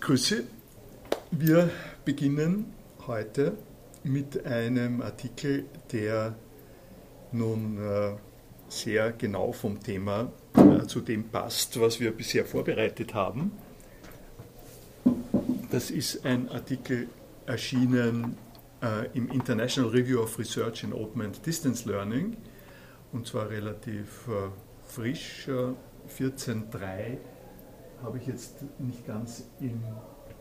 Grüße. Wir beginnen heute mit einem Artikel, der nun äh, sehr genau vom Thema äh, zu dem passt, was wir bisher vorbereitet haben. Das ist ein Artikel erschienen äh, im International Review of Research in Open and Distance Learning und zwar relativ frisch, 14.3 habe ich jetzt nicht ganz im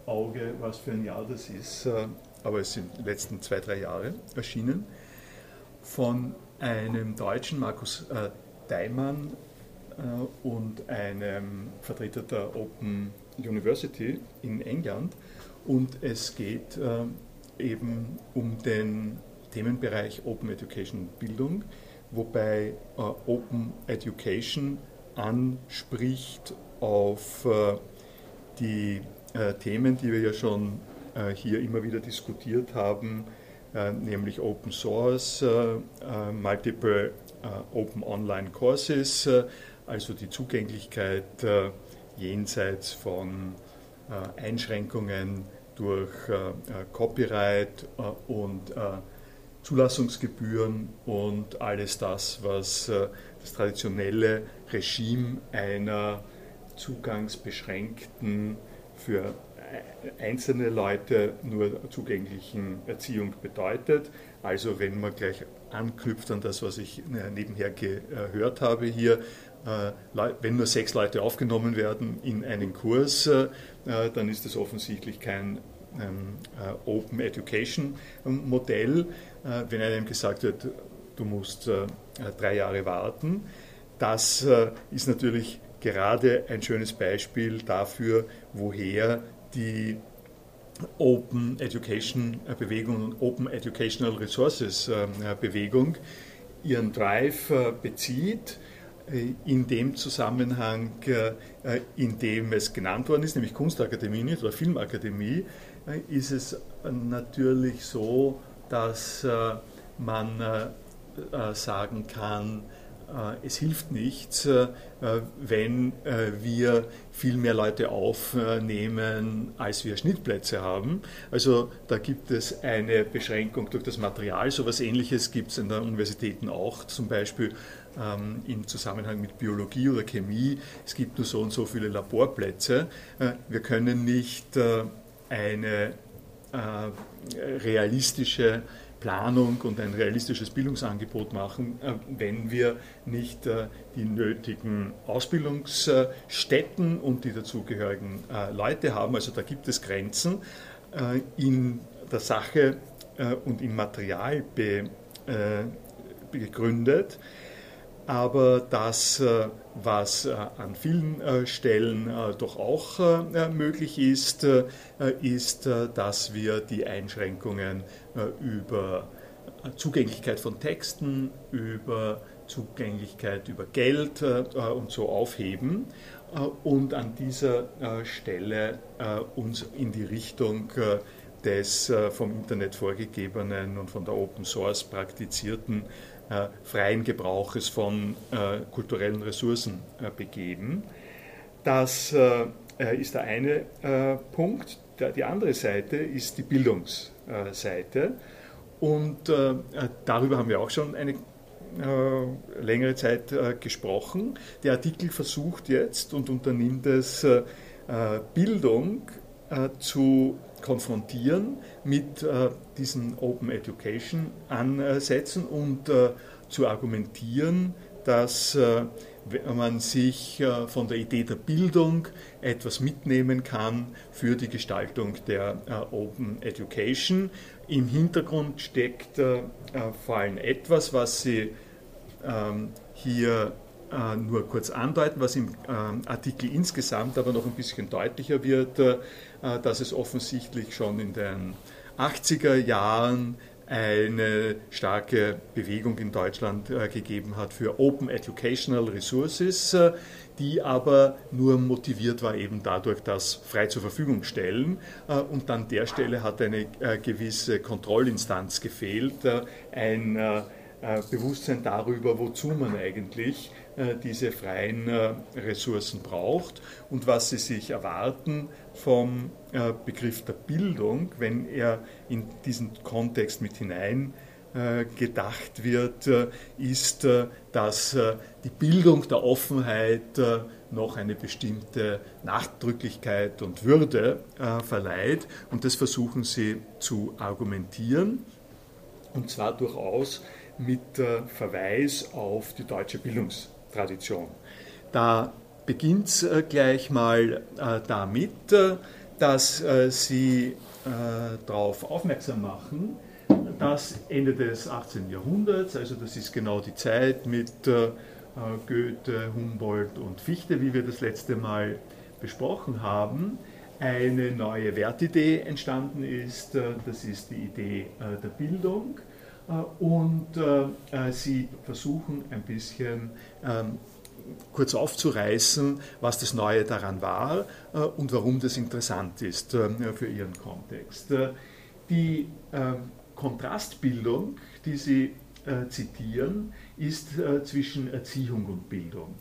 Auge, was für ein Jahr das ist, äh, aber es sind die letzten zwei, drei Jahre erschienen, von einem Deutschen, Markus äh, Daimann, äh, und einem Vertreter der Open University in England. Und es geht eben um den Themenbereich Open Education Bildung, wobei Open Education anspricht auf äh, die äh, Themen, die wir ja schon äh, hier immer wieder diskutiert haben, nämlich Open Source, Multiple Open Online Courses, also die Zugänglichkeit jenseits von Einschränkungen durch Copyright und Zulassungsgebühren und alles das, was das traditionelle Regime einer zugangsbeschränkten, für einzelne Leute nur zugänglichen Erziehung bedeutet. Also wenn man gleich anknüpft an das, was ich äh, nebenher gehört habe hier, äh, wenn nur sechs Leute aufgenommen werden in einen Kurs, äh, dann ist das offensichtlich kein ähm, Open Education Modell. Wenn einem gesagt wird, du musst drei Jahre warten, das ist natürlich gerade ein schönes Beispiel dafür, woher die Open Education Bewegung und Open Educational Resources äh, Bewegung ihren Drive äh, bezieht. Äh, in dem Zusammenhang, in dem es genannt worden ist, nämlich Kunstakademie oder Filmakademie, ist es natürlich so, dass man sagen kann, äh, es hilft nichts, äh, wenn äh, wir viel mehr Leute aufnehmen, als wir Schnittplätze haben. Also da gibt es eine Beschränkung durch das Material. So etwas Ähnliches gibt es in den Universitäten auch, zum Beispiel ähm, im Zusammenhang mit Biologie oder Chemie. Es gibt nur so und so viele Laborplätze. Wir können nicht eine realistische Planung und ein realistisches Bildungsangebot machen, äh, wenn wir nicht äh, die nötigen Ausbildungsstätten und die dazugehörigen äh, Leute haben. Also da gibt es Grenzen in der Sache und im Material begründet. Aber das, was an vielen Stellen doch auch möglich ist, ist, dass wir die Einschränkungen äh, über Zugänglichkeit von Texten, über Zugänglichkeit über Geld äh, und so aufheben äh, und an dieser Stelle uns in die Richtung des vom Internet vorgegebenen und von der Open Source praktizierten freien Gebrauches von kulturellen Ressourcen begeben. Das ist der eine Punkt. Die andere Seite ist die Bildungs- äh, Seite. Und äh, darüber haben wir auch schon eine äh, längere Zeit gesprochen. Der Artikel versucht jetzt und unternimmt es, Bildung zu konfrontieren mit diesen Open Education Ansätzen und zu argumentieren, dass wenn man sich äh, von der Idee der Bildung etwas mitnehmen kann für die Gestaltung der äh, Open Education. Im Hintergrund steckt äh, vor allem etwas, was Sie ähm, hier nur kurz andeuten, was im Artikel insgesamt aber noch ein bisschen deutlicher wird, dass es offensichtlich schon in den 80er Jahren eine starke Bewegung in Deutschland äh, gegeben hat für Open Educational Resources, äh, die aber nur motiviert war eben dadurch, das frei zur Verfügung stellen. Äh, und an der Stelle hat eine gewisse Kontrollinstanz gefehlt, ein Bewusstsein darüber, wozu man eigentlich diese freien Ressourcen braucht und was sie sich erwarten vom Begriff der Bildung, wenn er in diesen Kontext mit hinein gedacht wird, ist, dass die Bildung der Offenheit noch eine bestimmte Nachdrücklichkeit und Würde äh, verleiht. Und das versuchen sie zu argumentieren. Und zwar durchaus mit äh, Verweis auf die deutsche Bildungstradition. Da beginnt es äh, gleich mal äh, damit, äh, dass sie darauf aufmerksam machen, dass Ende des 18. Jahrhunderts, also das ist genau die Zeit mit Goethe, Humboldt und Fichte, wie wir das letzte Mal besprochen haben, eine neue Wertidee entstanden ist. Das ist die Idee der Bildung. Und sie versuchen ein bisschen ähm, kurz aufzureißen, was das Neue daran war und warum das interessant ist für ihren Kontext. Die ähm, Kontrastbildung, die sie zitieren, ist äh, zwischen Erziehung und Bildung.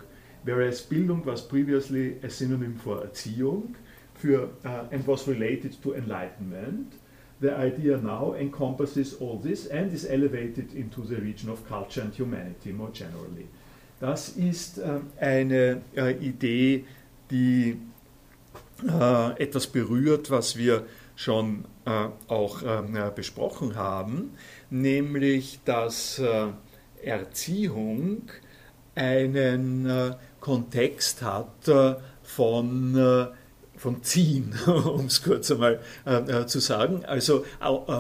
Whereas Bildung was previously a synonym for Erziehung für uh, and was related to enlightenment, the idea now encompasses all this and is elevated into the region of culture and humanity more generally. Das ist äh, eine äh, Idee, die äh, etwas berührt, was wir schon äh, auch ähm, besprochen haben, nämlich dass Erziehung einen Kontext hat von, von Ziehen, um es kurz einmal äh, zu sagen. Also,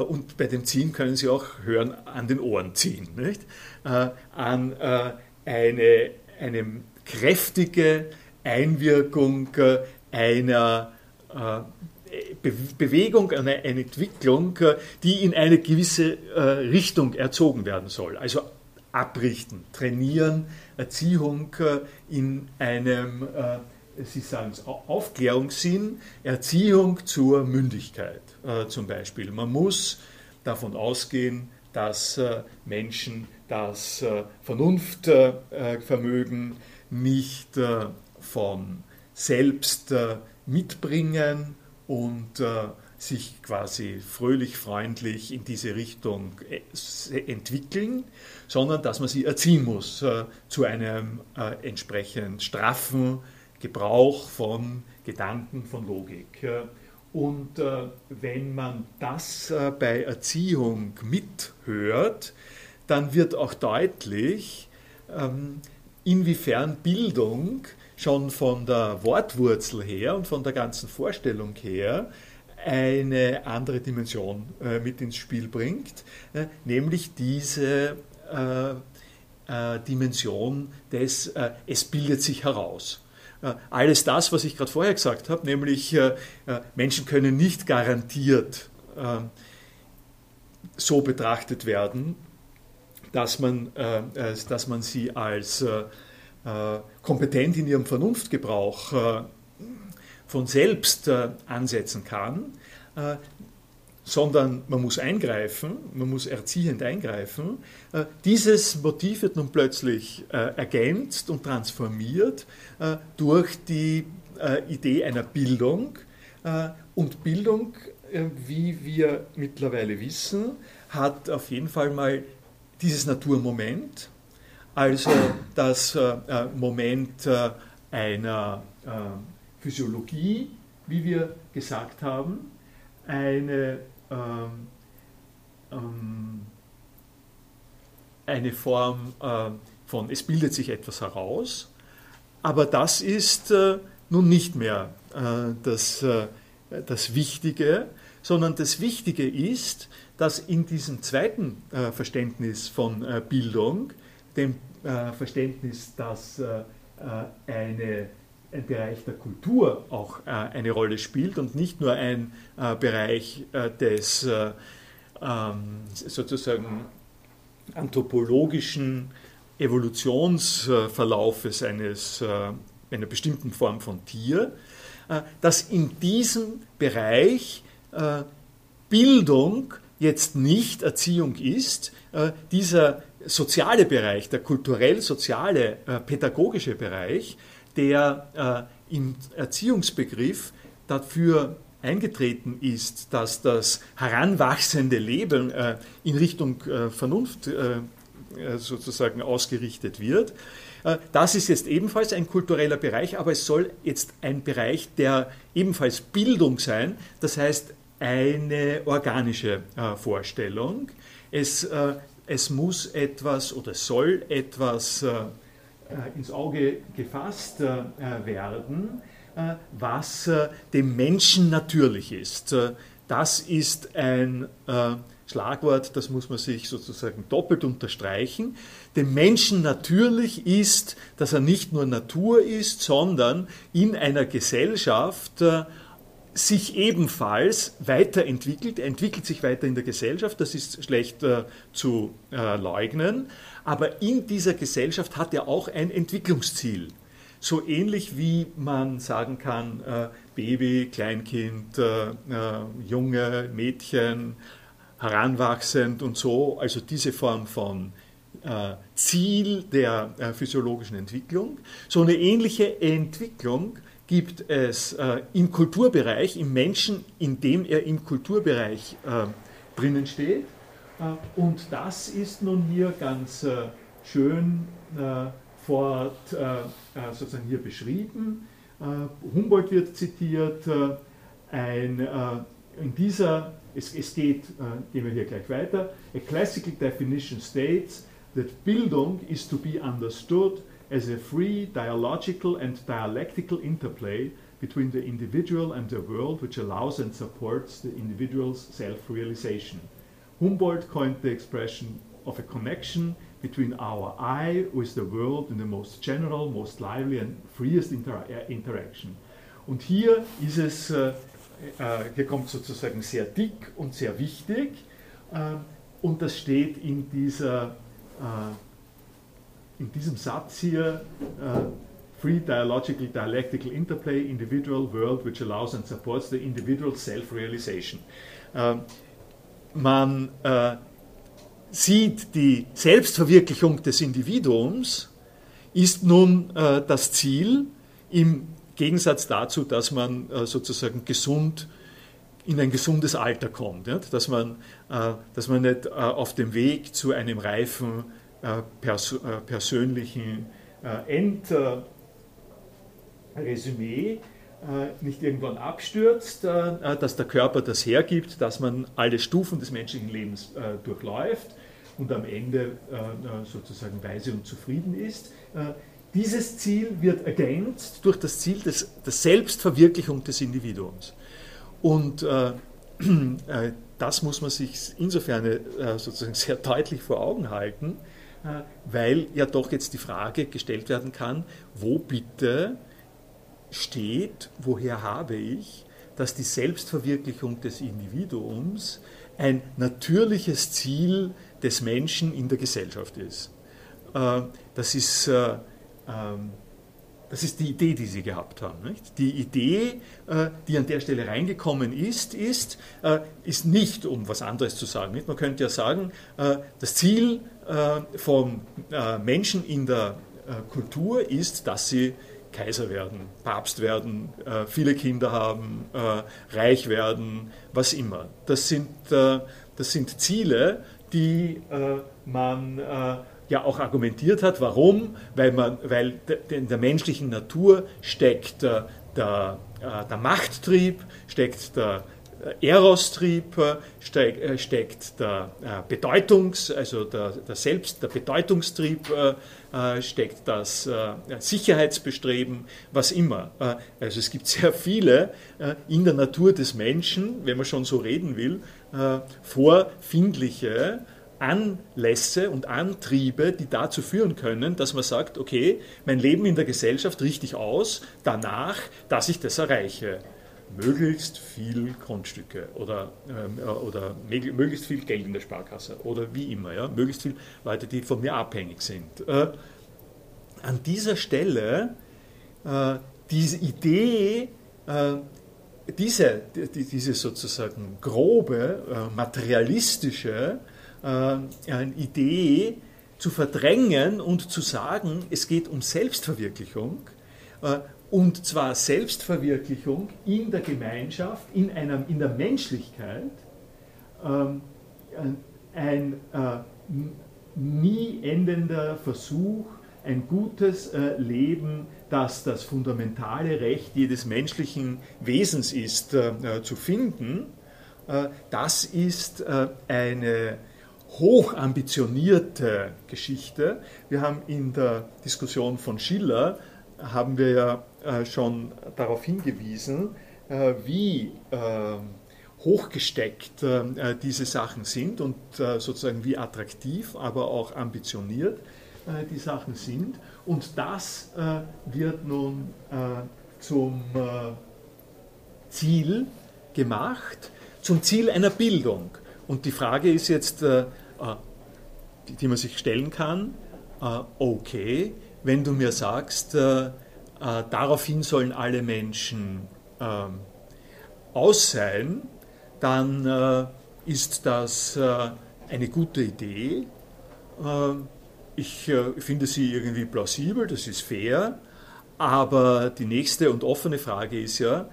und bei dem Ziehen können Sie auch hören, an den Ohren ziehen, nicht? an eine, eine kräftige Einwirkung einer Bewegung, eine, eine Entwicklung, die in eine gewisse Richtung erzogen werden soll. Also abrichten, trainieren, Erziehung äh, in einem, äh, Sie sagen es, Aufklärungssinn, Erziehung zur Mündigkeit äh, zum Beispiel. Man muss davon ausgehen, dass Menschen das Vernunftvermögen nicht von selbst mitbringen und sich quasi fröhlich, freundlich in diese Richtung entwickeln, sondern dass man sie erziehen muss äh, zu einem äh, entsprechend straffen Gebrauch von Gedanken, von Logik. Und äh, wenn man das äh, bei Erziehung mithört, dann wird auch deutlich, ähm, inwiefern Bildung schon von der Wortwurzel her und von der ganzen Vorstellung her eine andere Dimension äh, mit ins Spiel bringt, nämlich diese Dimension des Es bildet sich heraus. Alles das, was ich gerade vorher gesagt habe, nämlich Menschen können nicht garantiert so betrachtet werden, dass man, dass man sie als kompetent in ihrem Vernunftgebrauch von selbst ansetzen kann, sondern man muss eingreifen, man muss erziehend eingreifen. Äh, dieses Motiv wird nun plötzlich äh, ergänzt und transformiert äh, durch die Idee einer Bildung. Und Bildung, wie wir mittlerweile wissen, hat auf jeden Fall mal dieses Naturmoment, also das Moment einer Physiologie, wie wir gesagt haben, eine ähm, ähm, eine Form äh, von, es bildet sich etwas heraus, aber das ist äh, nun nicht mehr äh, das, äh, das Wichtige, sondern das Wichtige ist, dass in diesem zweiten äh, Verständnis von äh, Bildung, dem Verständnis, dass eine ein Bereich der Kultur auch äh, eine Rolle spielt und nicht nur ein äh, Bereich äh, des äh, ähm, sozusagen anthropologischen Evolutionsverlaufes eines, äh, einer bestimmten Form von Tier, äh, dass in diesem Bereich Bildung jetzt nicht Erziehung ist. dieser soziale Bereich, der kulturell-soziale, äh, pädagogische Bereich, der äh, im Erziehungsbegriff dafür eingetreten ist, dass das heranwachsende Leben äh, in Richtung äh, Vernunft äh, äh, sozusagen ausgerichtet wird. Äh, das ist jetzt ebenfalls ein kultureller Bereich, aber es soll jetzt ein Bereich der ebenfalls Bildung sein, das heißt eine organische Vorstellung. Es, es muss etwas oder soll etwas ins Auge gefasst werden, was dem Menschen natürlich ist. Das ist ein Schlagwort, das muss man sich sozusagen doppelt unterstreichen. Dem Menschen natürlich ist, dass er nicht nur Natur ist, sondern in einer Gesellschaft äh, sich ebenfalls weiterentwickelt. Er entwickelt sich weiter in der Gesellschaft, das ist schlecht äh, zu äh, leugnen. Aber in dieser Gesellschaft hat er auch ein Entwicklungsziel. So ähnlich wie man sagen kann, äh, Baby, Kleinkind, äh, äh, Junge, Mädchen, heranwachsend und so, also diese Form von äh, Ziel der physiologischen Entwicklung. So eine ähnliche Entwicklung gibt es äh, im Kulturbereich, im Menschen, in dem er im Kulturbereich äh, drinnen steht. Äh, und das ist nun hier ganz äh, schön fort sozusagen hier beschrieben. Humboldt wird zitiert, ein, in dieser es, es geht, äh, gehen wir hier gleich weiter. A classical definition states that Bildung is to be understood as a free dialogical and dialectical interplay between the individual and the world which allows and supports the individual's self-realization. Humboldt coined the expression of a connection between our I with the world in the most general, most lively and freest inter eh, interaction. Und hier ist es äh, äh, hier kommt sozusagen sehr dick und sehr wichtig. Äh, und das steht in, dieser, äh, in diesem Satz hier, Free Dialogical Dialectical Interplay, Individual World, which allows and supports the individual self-realization. man sieht, die Selbstverwirklichung des Individuums ist nun das Ziel im Gegensatz dazu, dass man äh, sozusagen gesund in ein gesundes Alter kommt, dass, man, äh, dass man nicht äh, auf dem Weg zu einem reifen persönlichen Endresümee nicht irgendwann abstürzt, dass der Körper das hergibt, dass man alle Stufen des menschlichen Lebens durchläuft und am Ende sozusagen weise und zufrieden ist. Dieses Ziel wird ergänzt durch das Ziel des, der Selbstverwirklichung des Individuums. Und äh, äh, das muss man sich insofern äh, sozusagen sehr deutlich vor Augen halten, äh, weil ja doch jetzt die Frage gestellt werden kann, wo bitte steht, woher habe ich, dass die Selbstverwirklichung des Individuums ein natürliches Ziel des Menschen in der Gesellschaft ist. Äh, das ist äh, ähm, das ist die Idee, die sie gehabt haben. Nicht? Die Idee, äh, die an der Stelle reingekommen ist, ist, äh, ist nicht, um was anderes zu sagen. Nicht? Man könnte ja sagen, äh, das Ziel von Menschen in der Kultur ist, dass sie Kaiser werden, Papst werden, viele Kinder haben, reich werden, was immer. Das sind, das sind Ziele, die man ja auch argumentiert hat. Warum? Weil, man, weil in der menschlichen Natur steckt der, der, äh, der Machttrieb, steckt der äh, Erostrieb, äh, steck, steckt der Bedeutungs-, also der, der Selbst-, der Bedeutungstrieb, steckt das Sicherheitsbestreben, was immer. Also es gibt sehr viele in der Natur des Menschen, wenn man schon so reden will, vorfindliche Anlässe und Antriebe, die dazu führen können, dass man sagt, okay, mein Leben in der Gesellschaft richtig aus, danach, dass ich das erreiche. Möglichst viel Grundstücke oder, ähm, äh, oder möglichst viel Geld in der Sparkasse oder wie immer, ja, möglichst viele Leute, die von mir abhängig sind. Äh, an dieser Stelle äh, diese Idee, äh, diese, die, diese sozusagen grobe, äh, materialistische Idee zu verdrängen und zu sagen, es geht um Selbstverwirklichung, äh, und zwar Selbstverwirklichung in der Gemeinschaft, in, einer, in der Menschlichkeit, ähm, ein äh, nie endender Versuch, ein gutes äh, Leben, das das fundamentale Recht jedes menschlichen Wesens ist, zu finden. Das ist eine hochambitionierte Geschichte. Wir haben in der Diskussion von Schiller haben wir ja äh, schon darauf hingewiesen, äh, wie ähm, hochgesteckt äh, diese Sachen sind und sozusagen wie attraktiv, aber auch ambitioniert die Sachen sind. Und das wird nun zum Ziel gemacht, zum Ziel einer Bildung. Und die Frage ist jetzt, die man sich stellen kann, okay, wenn du mir sagst, äh, daraufhin sollen alle Menschen äh, aus sein, dann äh, ist das äh, eine gute Idee. Äh, ich äh, finde sie irgendwie plausibel, das ist fair, aber die nächste und offene Frage ist ja,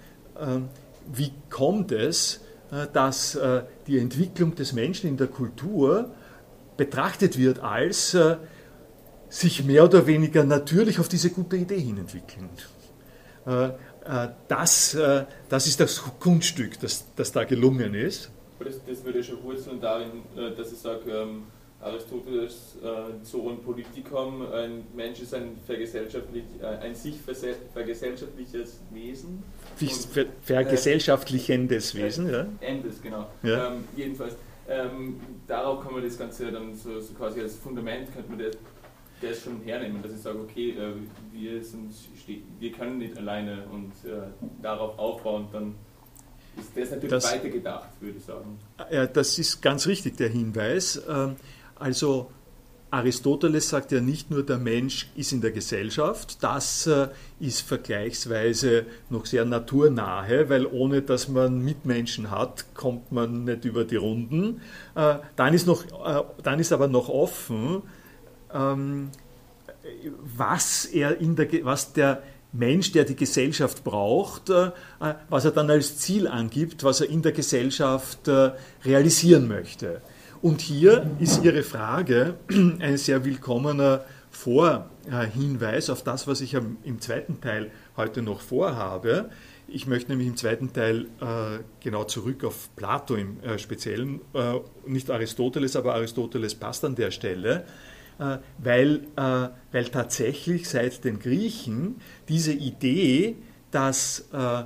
wie kommt es, dass die Entwicklung des Menschen in der Kultur betrachtet wird als sich mehr oder weniger natürlich auf diese gute Idee hin entwickeln. Äh, äh, das, äh, das ist das Kunststück, das, das da gelungen ist. Das, das würde schon wurzeln darin, dass ich sage, ähm, Aristoteles so ein Politikum, ein Mensch ist ein, vergesellschaftlich, ein sich vergesellschaftliches Wesen. Ver vergesellschaftlichendes Wesen, ja. Endes, genau. Ja. Ähm, jedenfalls, ähm, darauf kann man das Ganze dann so, so quasi als Fundament, könnte man das das schon hernehmen, dass ich sage, okay, äh, wir, sind, wir können nicht alleine und äh, darauf aufbauen, dann ist das natürlich das, weitergedacht, würde ich sagen. Ja, das ist ganz richtig, der Hinweis. Also Aristoteles sagt ja nicht nur, der Mensch ist in der Gesellschaft, das äh, ist vergleichsweise noch sehr naturnahe, weil ohne dass man Mitmenschen hat, kommt man nicht über die Runden. Dann ist, noch, dann ist aber noch offen, ähm, was, er in der, was der Mensch, der die Gesellschaft braucht, äh, was er dann als Ziel angibt, was er in der Gesellschaft äh, realisieren möchte. Und hier ist Ihre Frage ein sehr willkommener Vorhinweis auf das, was ich im zweiten Teil heute noch vorhabe. Ich möchte nämlich im zweiten Teil äh, genau zurück auf Plato im Speziellen, nicht Aristoteles, aber Aristoteles passt an der Stelle. Äh, weil, äh, weil tatsächlich seit den Griechen diese Idee, dass äh,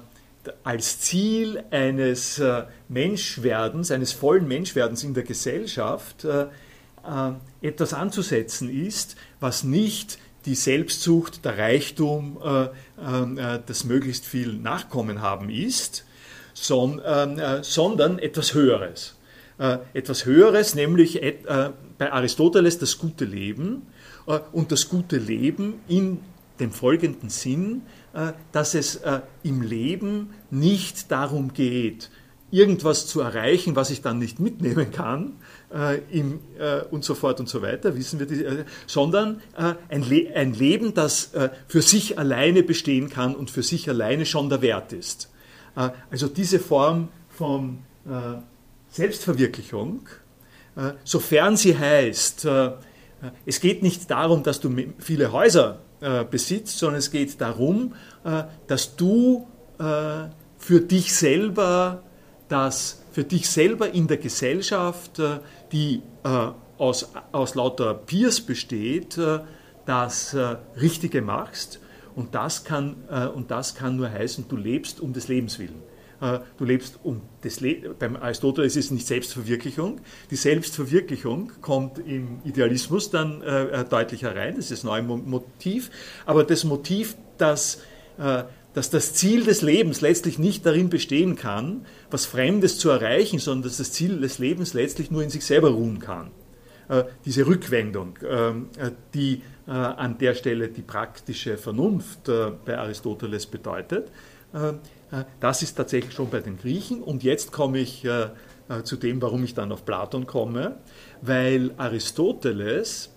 als Ziel eines Menschwerdens, eines vollen Menschwerdens in der Gesellschaft etwas anzusetzen ist, was nicht die Selbstsucht, der Reichtum, das möglichst viel Nachkommen haben ist, sondern etwas Höheres. Etwas Höheres, nämlich bei Aristoteles das gute Leben äh, und das gute Leben in dem folgenden Sinn, äh, dass es äh, im Leben nicht darum geht, irgendwas zu erreichen, was ich dann nicht mitnehmen kann, äh, und so fort und so weiter, wissen wir, sondern ein, Le ein, Leben, das für sich alleine bestehen kann und für sich alleine schon der Wert ist. also diese Form von Selbstverwirklichung sofern sie heißt, es geht nicht darum, dass du viele Häuser äh, besitzt, sondern es geht darum, dass du für dich selber das für dich selber in der Gesellschaft, die aus, aus lauter Peers besteht, das Richtige machst. Und das, kann, und das kann nur heißen, du lebst um des Lebens willen. Äh, du lebst um das Le beim Aristoteles ist es nicht Selbstverwirklichung. Die Selbstverwirklichung kommt im Idealismus dann äh, äh deutlich herein, das ist das neue Motiv. Aber das Motiv, dass, äh, dass das Ziel des Lebens letztlich nicht darin bestehen kann, was Fremdes zu erreichen, sondern dass das Ziel des Lebens letztlich nur in sich selber ruhen kann. Äh, diese Rückwendung, ähm, äh, die an der Stelle die praktische Vernunft bei Aristoteles bedeutet, das ist tatsächlich schon bei den Griechen. Und jetzt komme ich äh, äh, zu dem, warum ich dann auf Platon komme, weil Aristoteles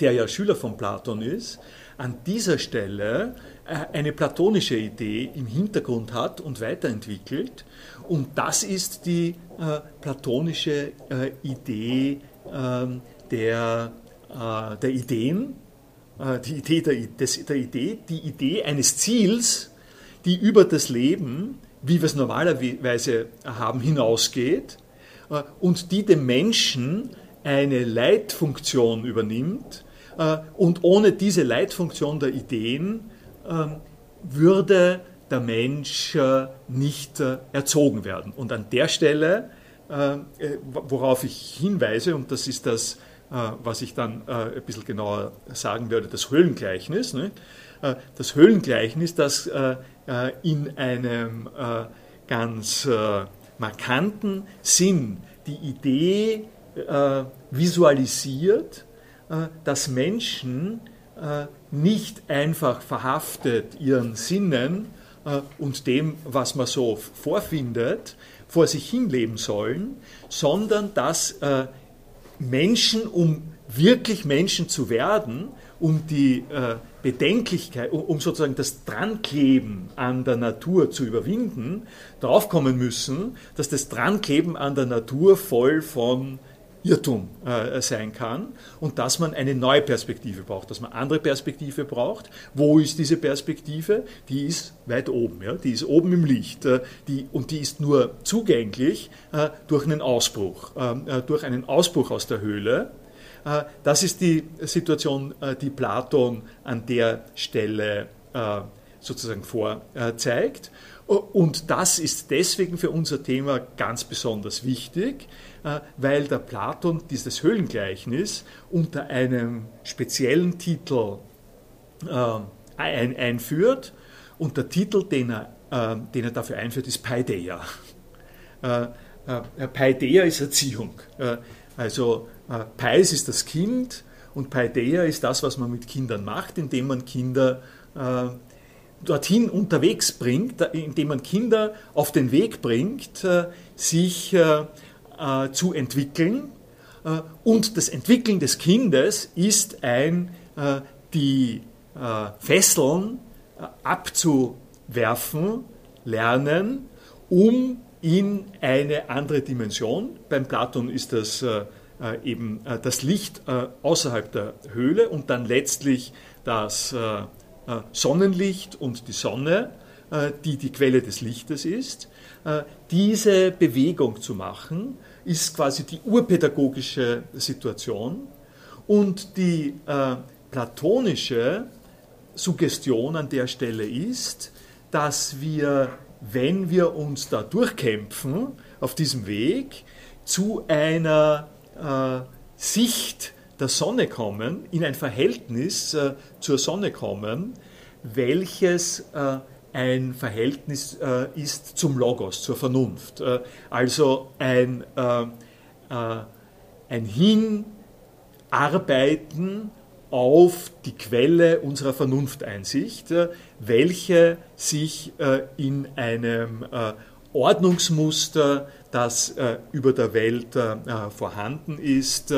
der ja Schüler von Platon ist, an dieser Stelle äh, eine platonische Idee im Hintergrund hat und weiterentwickelt. Und das ist die äh, platonische äh, Idee ähm, der, äh, der Ideen, äh, die Idee der, des, der Idee, die Idee eines Ziels, die über das Leben, wie wir es normalerweise haben, hinausgeht äh, und die dem Menschen eine Leitfunktion übernimmt. Und ohne diese Leitfunktion der Ideen ähm, würde der Mensch äh, nicht äh, erzogen werden. Und an der Stelle, äh, worauf ich hinweise, und das ist das, was ich dann ein bisschen genauer sagen würde, das Höhlengleichnis. Ne? Das Höhlengleichnis, das in einem ganz markanten Sinn die Idee visualisiert, dass Menschen nicht einfach verhaftet ihren Sinnen äh, und dem, was man so vorfindet, vor sich hinleben sollen, sondern dass äh, Menschen, um wirklich Menschen zu werden, um die äh, Bedenklichkeit, um sozusagen das Drankleben an der Natur zu überwinden, draufkommen müssen, dass das Drankleben an der Natur voll von Irrtum äh, sein kann und dass man eine neue Perspektive braucht, dass man andere Perspektive braucht. Wo ist diese Perspektive? Die ist weit oben, ja? die ist oben im Licht äh, die, und die ist nur zugänglich äh, durch einen Ausbruch, ähm, äh, durch einen Ausbruch aus der Höhle. Äh, das ist die Situation, äh, die Platon an der Stelle sozusagen vorzeigt. Und das ist deswegen für unser Thema ganz besonders wichtig, äh, weil der Platon dieses Höhlengleichnis unter einem speziellen Titel äh, einführt. Und der Titel, den er, äh, den er dafür einführt, ist Paideia. Paideia ist Erziehung. Also Pais ist das Kind und Paideia ist das, was man mit Kindern macht, indem man Kinder dorthin unterwegs bringt, indem man Kinder auf den Weg bringt, sich äh, zu entwickeln. Äh, und das Entwickeln des Kindes ist ein, äh, die äh, Fesseln äh, abzuwerfen, lernen, um in eine andere Dimension, beim Platon ist das äh, eben das Licht außerhalb der Höhle und dann letztlich das Sonnenlicht und die Sonne, die die Quelle des Lichtes ist, diese Bewegung zu machen ist quasi die urpädagogische Situation und die äh, platonische Suggestion an der Stelle ist, dass wir, wenn wir uns da durchkämpfen auf diesem Weg, zu einer äh, Sicht der Sonne kommen, in ein Verhältnis äh, zur Sonne kommen, welches äh, ein Verhältnis äh, ist zum Logos, zur Vernunft. Äh, also ein, äh, ein Hinarbeiten auf die Quelle unserer Vernunfteinsicht, welche sich in einem Ordnungsmuster, das über der Welt vorhanden ist,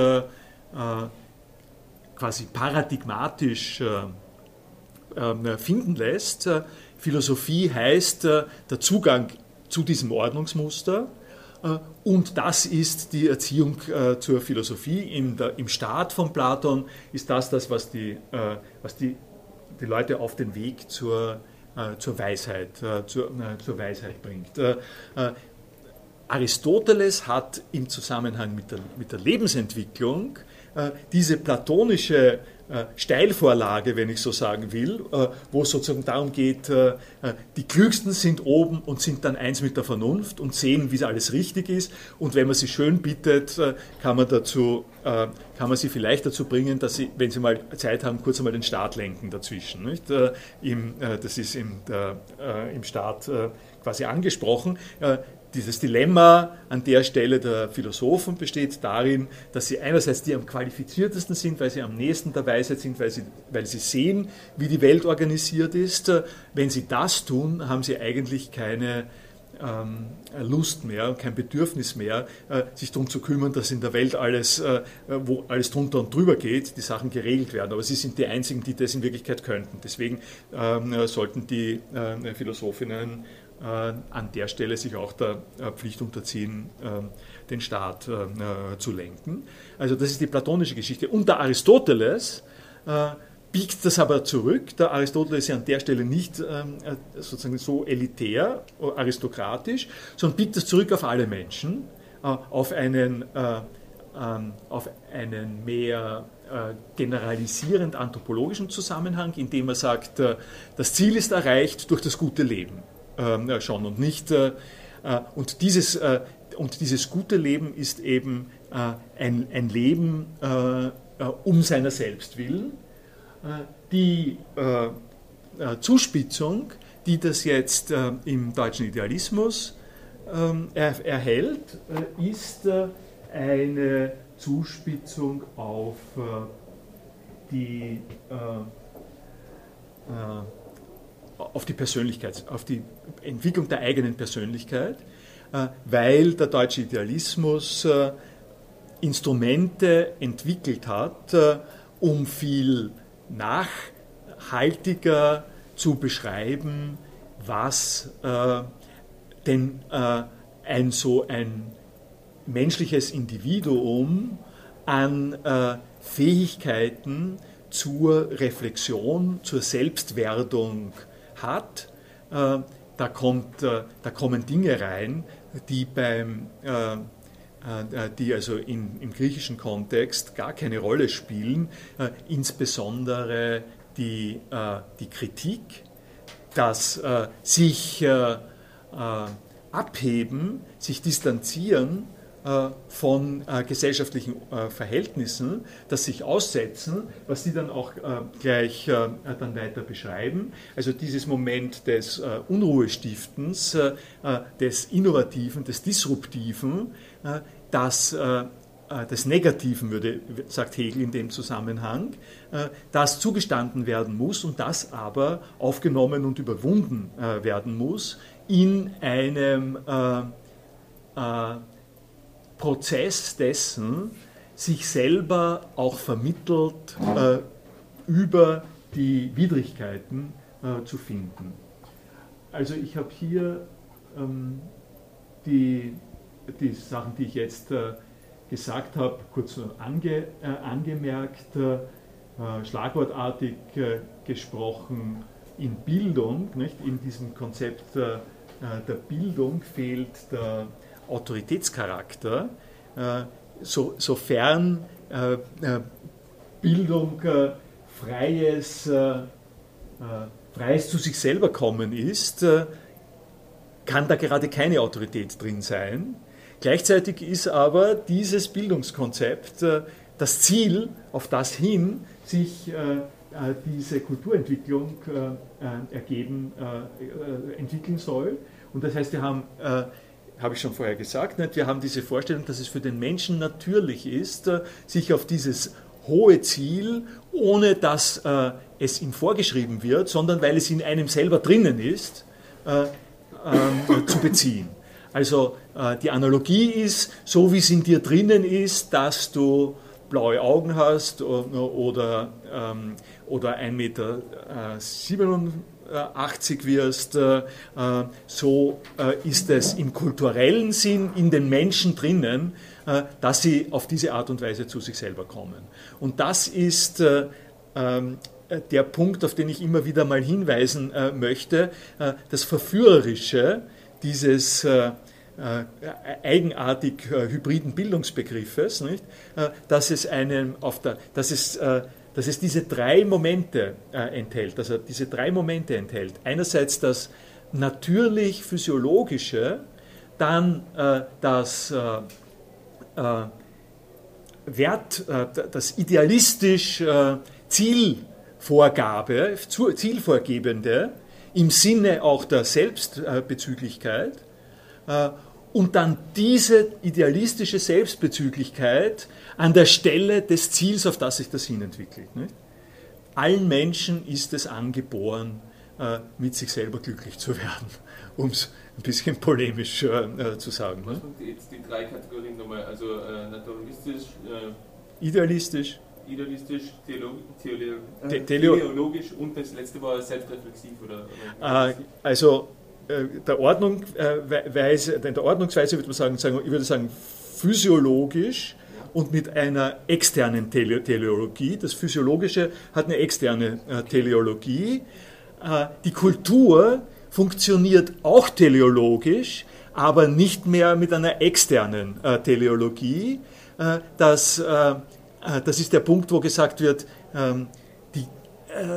quasi paradigmatisch finden lässt Philosophie heißt äh, der Zugang zu diesem Ordnungsmuster. Äh, und das ist die Erziehung äh, zur Philosophie. Im, Im Staat von Platon ist das das, was die, was die, die Leute auf den Weg zur, zur, Weisheit, zur, zur Weisheit bringt. Aristoteles hat im Zusammenhang mit der, mit der Lebensentwicklung diese platonische äh, Steilvorlage, wenn ich so sagen will, äh, wo es sozusagen darum geht, äh, die Klügsten sind oben und sind dann eins mit der Vernunft und sehen, wie alles richtig ist. Und wenn man sie schön bittet, kann man, dazu, kann man sie vielleicht dazu bringen, dass sie, wenn sie mal Zeit haben, kurz einmal den Staat lenken dazwischen. Nicht? das ist im, im Staat quasi angesprochen dieses Dilemma an der Stelle der Philosophen besteht darin, dass sie einerseits die am qualifiziertesten sind, weil sie am nächsten der Weisheit sind, weil sie, weil sie sehen, wie die Welt organisiert ist. Wenn sie das tun, haben sie eigentlich keine ähm, Lust mehr, kein Bedürfnis mehr, äh, sich darum zu kümmern, dass in der Welt alles, äh, wo alles drunter und drüber geht, die Sachen geregelt werden. Aber sie sind die einzigen, die das in Wirklichkeit könnten. Deswegen ähm, sollten die äh, Philosophinnen an der Stelle sich auch der Pflicht unterziehen, ähm, den Staat zu lenken. Also das ist die platonische Geschichte. Und der Aristoteles biegt das aber zurück. Der Aristoteles ist ja an der Stelle nicht ähm, sozusagen so elitär, aristokratisch, sondern biegt das zurück auf alle Menschen, äh, auf, einen, äh, ähm, auf einen mehr äh, generalisierend anthropologischen Zusammenhang, indem er sagt, äh, das Ziel ist erreicht durch das gute Leben ähm, schon. Und nicht äh, äh, und dieses und dieses gute Leben ist eben ein, ein Leben um seiner selbst willen. Die äh, äh, Zuspitzung, die das jetzt äh, im deutschen Idealismus ähm, erhält, ist eine Zuspitzung auf die auf die Persönlichkeit, auf die Entwicklung der eigenen Persönlichkeit, weil der deutsche Idealismus Instrumente entwickelt hat, um viel nachhaltiger zu beschreiben, was äh, denn äh, ein so ein menschliches Individuum an äh, Fähigkeiten zur Reflexion, zur Selbstwerdung hat. Äh, da, kommt, äh, da kommen Dinge rein, die beim äh, äh, die also in, im griechischen Kontext gar keine Rolle spielen, äh, insbesondere die, äh, die Kritik, dass sich abheben, sich distanzieren von gesellschaftlichen Verhältnissen, das sich aussetzen, was Sie dann auch gleich dann weiter beschreiben. Also dieses Moment des Unruhestiftens, des Innovativen, des Disruptiven, das, äh, äh, des Negativen, würde, sagt Hegel in dem Zusammenhang, äh, das zugestanden werden muss und das aber aufgenommen und überwunden werden muss in einem Prozess dessen, sich selber auch vermittelt über die Widrigkeiten zu finden. Also ich habe hier ähm, die die Sachen, die ich jetzt äh, gesagt habe, kurz ange, äh, angemerkt, äh, schlagwortartig gesprochen, in Bildung, nicht? in diesem Konzept der Bildung fehlt der Autoritätscharakter, so, sofern Bildung freies, freies zu sich selber kommen ist, kann da gerade keine Autorität drin sein. Gleichzeitig ist aber dieses Bildungskonzept äh, das Ziel, auf das hin sich äh, äh, diese Kulturentwicklung ergeben, entwickeln soll. Und das heißt, wir haben, habe ich schon vorher gesagt, wir haben diese Vorstellung, dass es für den Menschen natürlich ist, sich auf dieses hohe Ziel, ohne dass es ihm vorgeschrieben wird, sondern weil es in einem selber drinnen ist, ähm, zu beziehen. Also äh, die Analogie ist, so wie es in dir drinnen ist, dass du blaue Augen hast oder, ähm, oder 1,87 Meter äh, wirst, äh, so äh, ist es im kulturellen Sinn in den Menschen drinnen, dass sie auf diese Art und Weise zu sich selber kommen. Und das ist äh, ähm, der Punkt, auf den ich immer wieder mal hinweisen möchte, das Verführerische dieses eigenartig hybriden Bildungsbegriffes, dass, es einen auf der, dass, es, dass es diese drei Momente enthält, dass er diese drei Momente enthält. Einerseits das natürlich-physiologische, dann das Wert, das idealistisch Zielvorgabe, Zielvorgebende im Sinne auch der Selbstbezüglichkeit äh, und dann diese idealistische Selbstbezüglichkeit an der Stelle des Ziels, auf das sich das hinentwickelt. Nicht? Allen Menschen ist es angeboren, mit sich selber glücklich zu werden, um es ein bisschen polemisch zu sagen. Was sind jetzt die drei Kategorien nochmal? Also naturalistisch, idealistisch, idealistisch, theolo theolo Te teleologisch und das letzte war selbstreflexiv oder? oder also der, Ordnung, Weise, der Ordnungsweise würde man sagen, sagen ich würde sagen physiologisch und mit einer externen Tele Teleologie. Das Physiologische hat eine externe äh, Teleologie. Äh, die Kultur funktioniert auch teleologisch, aber nicht mehr mit einer externen äh, Teleologie. Äh, das, äh, äh, das ist der Punkt, wo gesagt wird, ähm, die,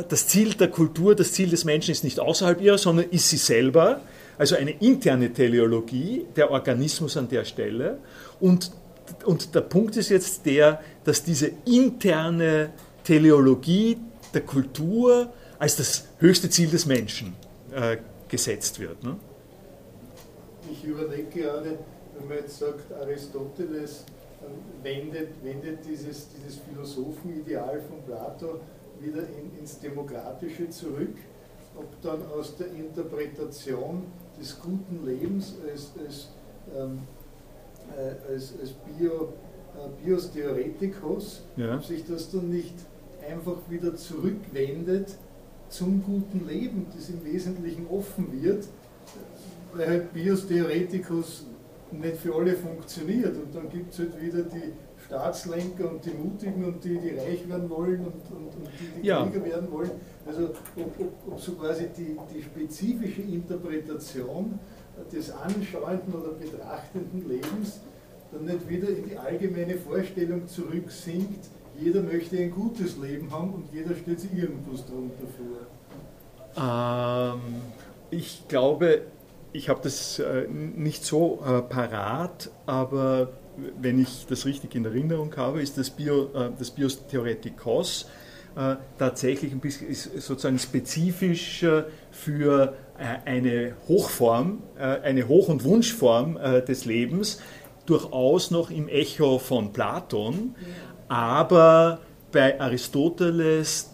das Ziel der Kultur, das Ziel des Menschen ist nicht außerhalb ihrer, sondern ist sie selber. Also eine interne Teleologie, der Organismus an der Stelle. Und und der Punkt ist jetzt der, dass diese interne Teleologie der Kultur als das höchste Ziel des Menschen äh, gesetzt wird. Ne? Ich überlege gerade, wenn man jetzt sagt, Aristoteles wendet, wendet dieses, dieses Philosophenideal von Plato wieder in, ins Demokratische zurück, ob dann aus der Interpretation des guten Lebens als, als ähm, äh, als, als Bio, äh, Bios Theoretikos, ja. ob sich das dann nicht einfach wieder zurückwendet zum guten Leben, das im Wesentlichen offen wird, weil halt Bios Theoretikos nicht für alle funktioniert und dann gibt es halt wieder die Staatslenker und die Mutigen und die, die reich werden wollen und, und, und die, die ja. Krieger werden wollen. Also ob, ob, ob so quasi die, die spezifische Interpretation des anschauenden oder betrachtenden Lebens dann nicht wieder in die allgemeine Vorstellung zurücksinkt, jeder möchte ein gutes Leben haben und jeder stellt sich irgendwas darunter vor? Ähm, ich glaube, ich habe das äh, nicht so äh, parat, aber wenn ich das richtig in Erinnerung habe, ist das, Bio, äh, das Biostheoretikos tatsächlich ein bisschen sozusagen spezifisch für eine Hochform, eine Hoch- und Wunschform des Lebens, durchaus noch im Echo von Platon, aber bei Aristoteles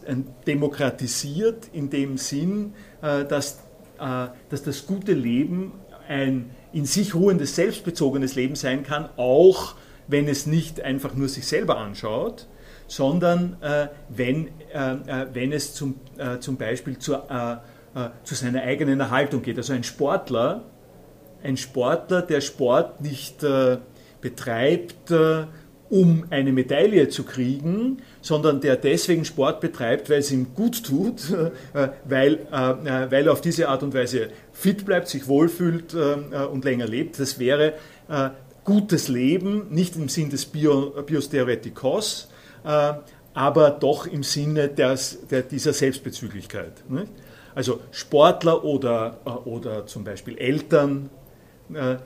demokratisiert in dem Sinn, dass, dass das gute Leben ein in sich ruhendes, selbstbezogenes Leben sein kann, auch wenn es nicht einfach nur sich selber anschaut, sondern äh, wenn, äh, äh, wenn es zum, äh, zum Beispiel zur, äh, äh, zu seiner eigenen Erhaltung geht. Also ein Sportler, ein Sportler, der Sport nicht betreibt, um eine Medaille zu kriegen, sondern der deswegen Sport betreibt, weil es ihm gut tut, weil, weil er auf diese Art und Weise fit bleibt, sich wohlfühlt und länger lebt. Das wäre gutes Leben, nicht im Sinn des Bio, Biostheoretikos, äh, aber doch im Sinne des, der, dieser Selbstbezüglichkeit. Nicht? Also Sportler oder, äh, oder zum Beispiel Eltern, äh,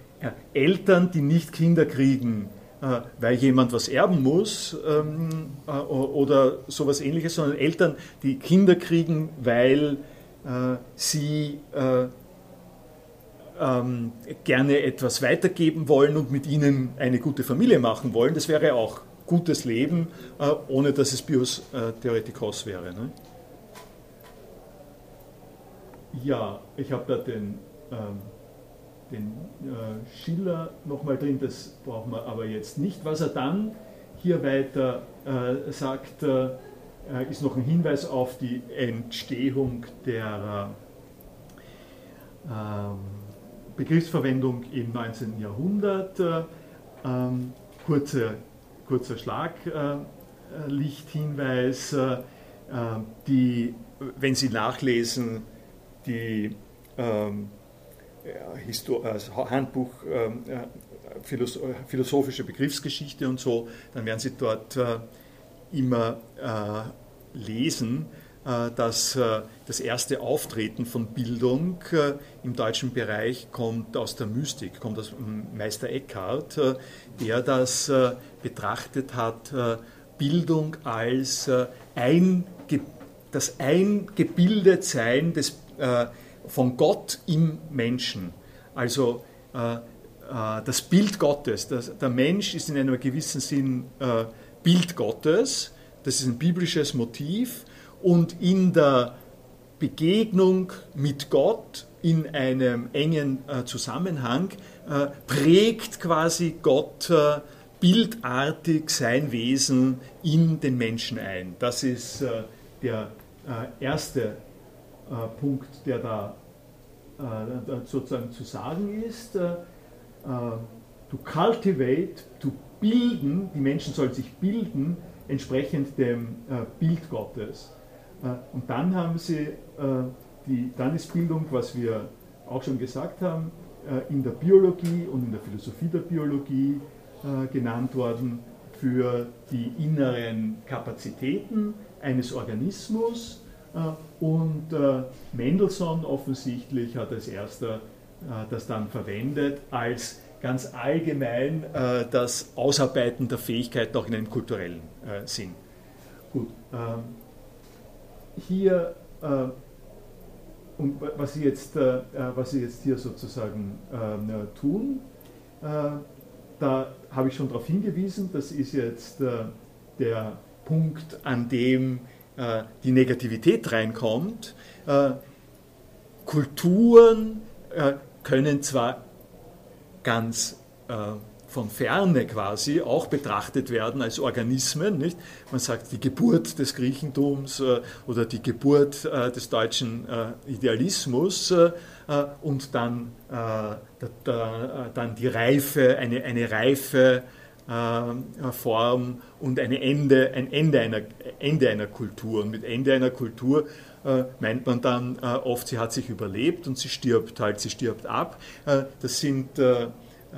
Eltern, die nicht Kinder kriegen, äh, weil jemand was erben muss ähm, äh, oder sowas ähnliches, sondern Eltern, die Kinder kriegen, weil äh, sie ähm, gerne etwas weitergeben wollen und mit ihnen eine gute Familie machen wollen. Das wäre auch gutes Leben, äh, ohne dass es Bios äh, Theoretikos wäre. Ne? Ja, ich habe da den, ähm, den äh, Schiller nochmal drin, das brauchen wir aber jetzt nicht. Was er dann hier weiter äh, sagt, äh, ist noch ein Hinweis auf die Entstehung der ähm, Begriffsverwendung im 19. Jahrhundert. Ähm, kurze kurzer Schlaglichthinweis, äh, äh, die, wenn Sie nachlesen, die ähm, also Handbuch ähm, philosophische Begriffsgeschichte und so, dann werden Sie dort äh, immer lesen, dass das erste Auftreten von Bildung im deutschen Bereich kommt aus der Mystik, kommt aus Meister Eckhart, der das betrachtet hat, äh, Bildung als äh, ein, das Eingebildetsein des, äh, von Gott im Menschen. Also das Bild Gottes. der Mensch ist in einem gewissen Sinn Bild Gottes. Das ist ein biblisches Motiv. Und in der Begegnung mit Gott in einem engen äh, Zusammenhang äh, prägt quasi Gott äh, bildartig sein Wesen in den Menschen ein. Das ist äh, der äh, erste äh, Punkt, der da sozusagen zu sagen ist. to cultivate, to bilden, die Menschen sollen sich bilden, entsprechend dem Bild Gottes. und dann haben sie die, dann ist Bildung, was wir auch schon gesagt haben, äh, in der Biologie und in der Philosophie der Biologie äh, genannt worden für die inneren Kapazitäten eines Organismus. Äh, und Mendelssohn offensichtlich hat als erster das dann verwendet als ganz allgemein das Ausarbeiten der Fähigkeiten auch in einem kulturellen Sinn. Gut, ähm, hier und was Sie jetzt, äh, äh, was Sie jetzt hier sozusagen ähm, äh, tun, äh, da habe ich schon darauf hingewiesen, das ist jetzt äh, der Punkt, an dem äh, die Negativität reinkommt. Kulturen können zwar ganz von ferne quasi auch betrachtet werden als Organismen. Nicht? Man sagt die Geburt des Griechentums äh, oder die Geburt äh, des deutschen äh, Idealismus äh, und dann, äh, da, da, dann die Reife, eine, eine reife äh, Form und eine Ende, ein Ende einer, Ende einer Kultur. Und mit Ende einer Kultur meint man dann oft, sie hat sich überlebt und sie stirbt halt, sie stirbt ab. das sind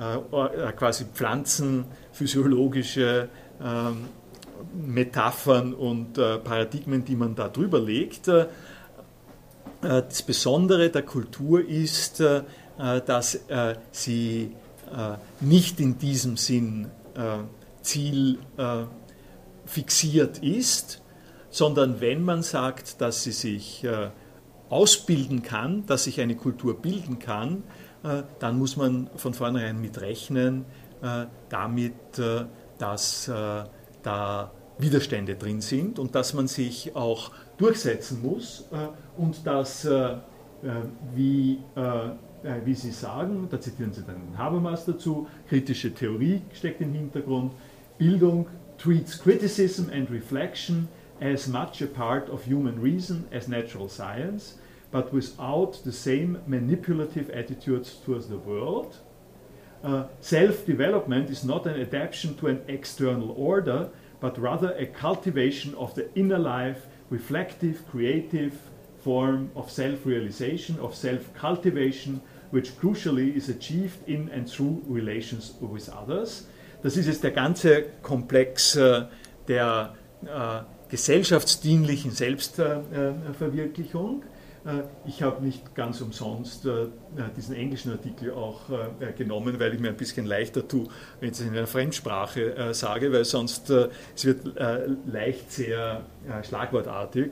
äh, äh, quasi pflanzenphysiologische ähm, Metaphern und äh, Paradigmen, die man da drüber legt. Das Besondere der Kultur ist, dass sie nicht in diesem Sinn Ziel fixiert ist, sondern wenn man sagt, dass sie sich ausbilden kann, dass sich eine Kultur bilden kann, äh, dann muss man von vornherein mit rechnen, äh, damit, äh, dass da Widerstände drin sind und dass man sich auch durchsetzen muss und dass, wie, wie Sie sagen, da zitieren Sie dann Habermas dazu, kritische Theorie steckt im Hintergrund, Bildung treats criticism and reflection as much a part of human reason as natural science but without the same manipulative attitudes towards the world. Uh, Self development is not an adaptation to an external order, but rather a cultivation of the inner life, reflective, creative form of self realization, of self cultivation, which crucially is achieved in and through relations with others. Das ist jetzt der ganze Komplex äh, der äh, gesellschaftsdienlichen Selbstverwirklichung. Äh, äh, ich habe nicht ganz umsonst äh, diesen englischen Artikel auch äh, genommen, weil ich mir ein bisschen leichter tue, wenn ich es in einer Fremdsprache sage, weil sonst es wird leicht sehr schlagwortartig,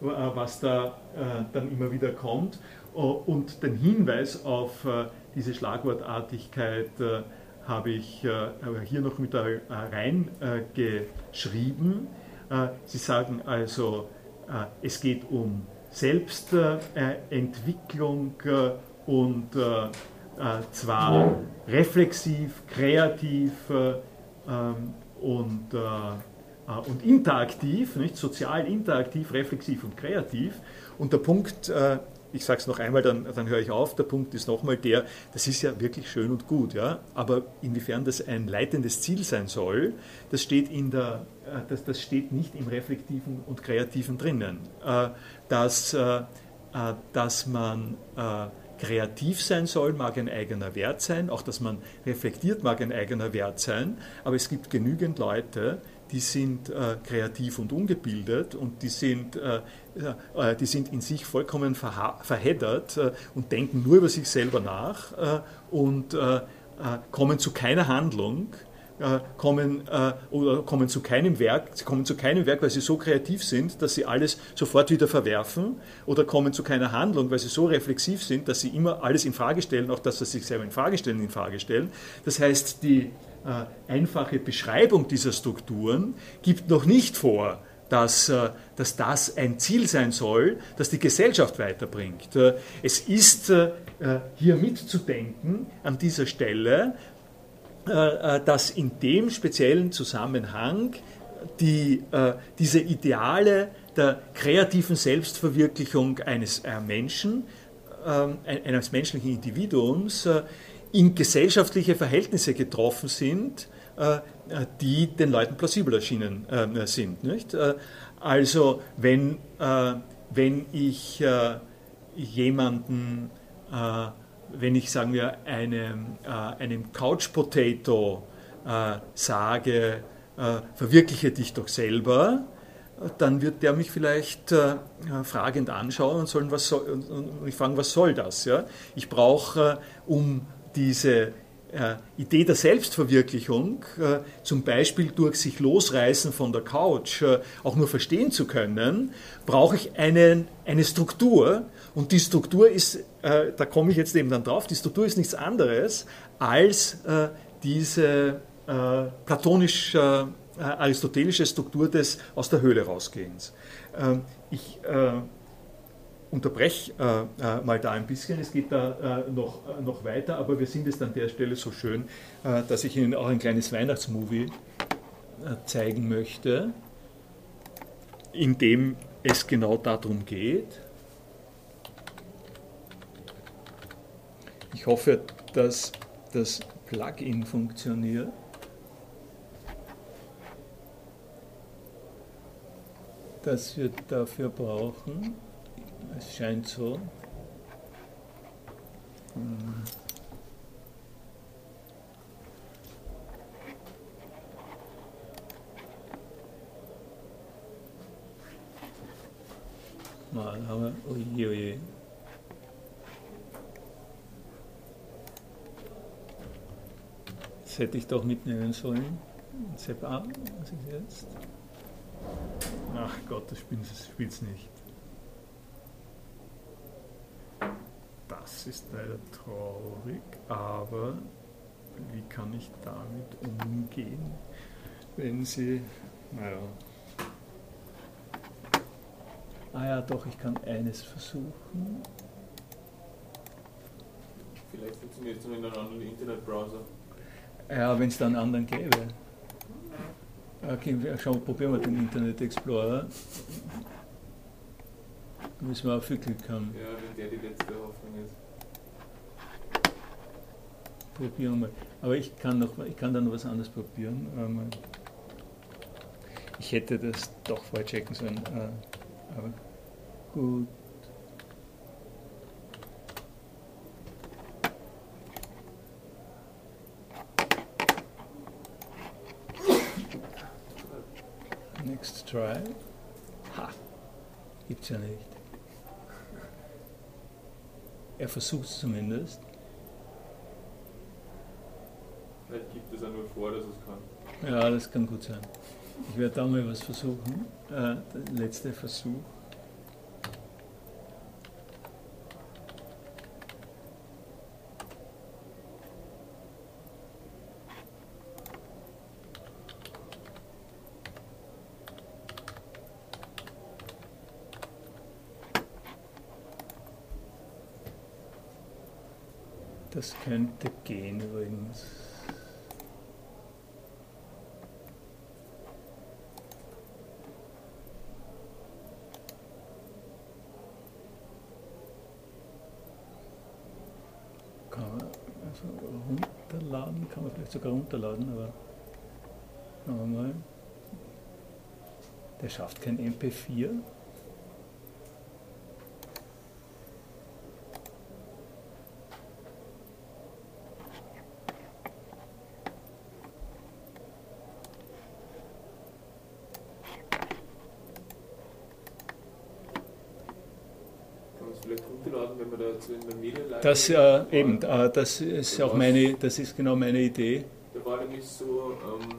was da dann immer wieder kommt. Und den Hinweis auf diese Schlagwortartigkeit habe ich hier noch mit reingeschrieben. Sie sagen also, es geht um Selbstentwicklung äh, und äh, äh, zwar reflexiv, kreativ ähm, und, und interaktiv, nicht? sozial interaktiv, reflexiv und kreativ. Und der Punkt, ich sage es noch einmal, dann, dann höre ich auf, der Punkt ist nochmal der, das ist ja wirklich schön und gut, ja? aber inwiefern das ein leitendes Ziel sein soll, das steht, in der, das, das steht nicht im Reflektiven und Kreativen drinnen. Dass, äh, äh, dass man äh, kreativ sein soll, mag ein eigener Wert sein, auch dass man reflektiert mag ein eigener Wert sein, aber es gibt genügend Leute, die sind äh, kreativ und ungebildet und die sind, äh, äh, die sind in sich vollkommen verheddert und denken nur über sich selber nach und kommen zu keiner Handlung äh, kommen äh, oder kommen zu keinem Werk, sie kommen zu keinem Werk, weil sie so kreativ sind, dass sie alles sofort wieder verwerfen oder kommen zu keiner Handlung, weil sie so reflexiv sind, dass sie immer alles in Frage stellen, auch dass sie sich selber in Frage stellen, in Frage stellen. Das heißt, die äh, einfache Beschreibung dieser Strukturen gibt noch nicht vor, dass, äh, dass das ein Ziel sein soll, das die Gesellschaft weiterbringt. Äh, es ist äh, hier mitzudenken an dieser Stelle, dass in dem speziellen Zusammenhang die, diese Ideale der kreativen Selbstverwirklichung eines Menschen, eines menschlichen Individuums, in gesellschaftliche Verhältnisse getroffen sind, die den Leuten plausibel erschienen äh, sind. Äh, also wenn, äh, wenn ich äh, jemanden, äh, wenn ich sagen wir einem, äh, einem Couch Potato sage, verwirkliche dich doch selber, dann wird der mich vielleicht äh, fragend anschauen und, sollen, was soll, und, und ich fragen, was soll das? Ja? Ich brauche, äh, um diese äh, Idee der Selbstverwirklichung, äh, zum Beispiel durch sich losreißen von der Couch, äh, auch nur verstehen zu können, brauche ich einen, eine Struktur. Und die Struktur ist, da komme ich jetzt eben dann drauf, die Struktur ist nichts anderes als diese platonisch-aristotelische Struktur des aus der Höhle rausgehens. Ähm, ich unterbreche äh, äh, mal da ein bisschen. Es geht da äh, noch, äh, noch weiter, aber wir sind es an der Stelle so schön, äh, dass ich Ihnen auch ein kleines Weihnachtsmovie äh, zeigen möchte, in dem es genau darum geht. Ich hoffe, dass das Plugin funktioniert. das wir dafür brauchen. Es scheint so. Hm. Mal haben wir, oje, oje. Das hätte ich doch mitnehmen sollen. Sepp ab, was ist jetzt? Ach Gott, das spielt es nicht. Das ist leider traurig, aber wie kann ich damit umgehen, wenn sie, naja. Ah ja, doch, ich kann eines versuchen. Vielleicht funktioniert es in einem anderen Internetbrowser. Ja, wenn es da einen anderen gäbe. Okay, schau, probieren wir den Internet Explorer. Müssen wir auch viel Glück haben. Ja, wenn der die letzte Hoffnung ist. Probieren wir mal. Aber ich kann, noch, ich kann dann noch was anderes probieren. Ich hätte das doch vorher checken sollen. Äh, aber gut. Next try. Ha! Gibt's ja nicht. Er versucht es zumindest. Vielleicht gibt es auch nur vor, dass es kann. Ja, das kann gut sein. Ich werde da mal was versuchen. Äh, der letzte Versuch. Das könnte gehen übrigens. Kann man also runterladen, kann man vielleicht sogar runterladen, aber schauen wir mal. Der schafft kein MP4. Das äh, eben, äh, das ist auch meine, das ist genau meine Idee. Da war nämlich so ähm,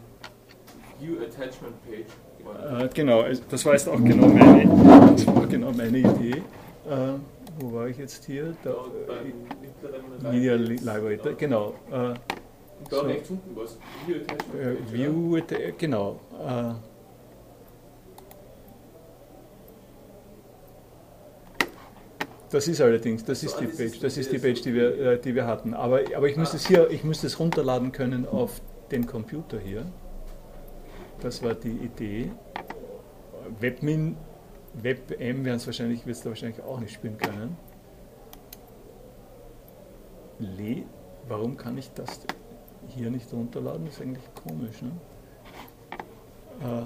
View Attachment Page. Äh, genau, das war jetzt auch genau meine, das war genau meine Idee. Äh, wo war ich jetzt hier? Da, äh, Media Library, da, genau. Äh, da so, rechts unten was. View Attachment Page. View, genau. Das ist allerdings, das ist die Page, das ist die Page, die wir, äh, die wir hatten. Aber, aber ich müsste es hier, ich müsste es runterladen können auf den Computer hier. Das war die Idee. Webmin, WebM werden es wahrscheinlich, wird es da wahrscheinlich auch nicht spielen können. Le, warum kann ich das hier nicht runterladen? Das ist eigentlich komisch. Ne? Äh,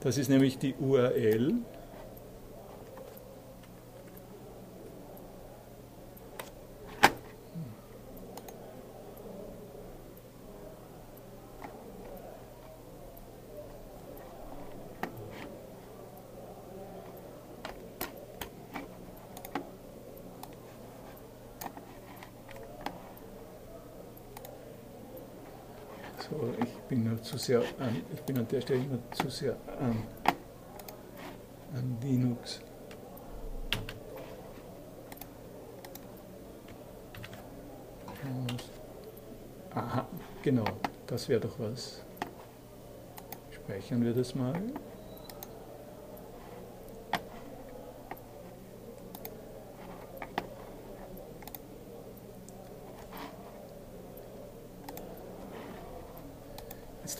das ist nämlich die URL. Zu sehr an, ich bin an der Stelle immer zu sehr an, an Linux. Und, aha, genau, das wäre doch was. Speichern wir das mal.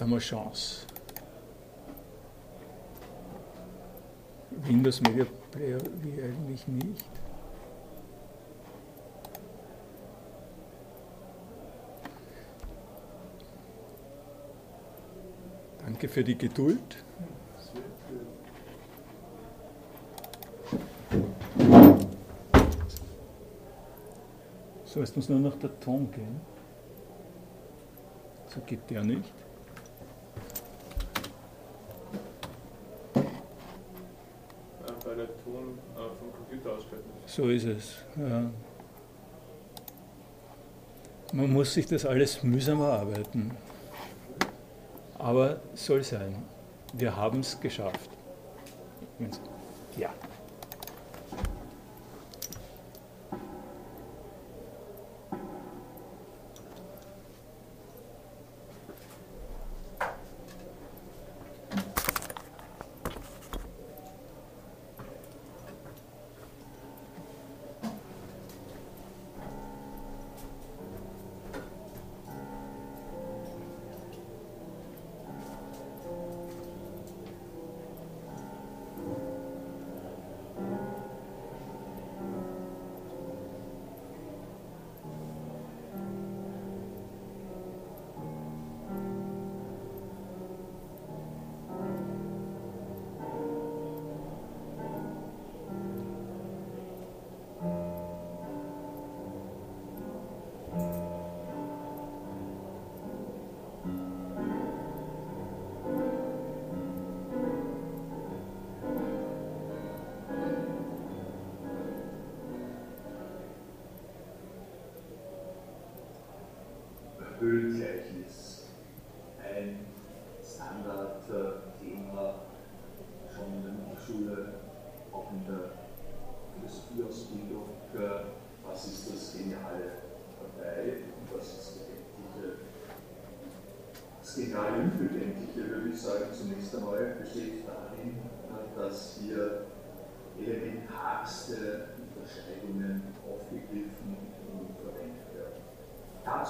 Haben wir Chance. Windows Media Player wie eigentlich nicht. Danke für die Geduld. So, jetzt muss nur noch der Ton gehen. So geht der nicht. So ist es. Ja. Man muss sich das alles mühsam erarbeiten. Aber soll sein. Wir haben es geschafft. Ja.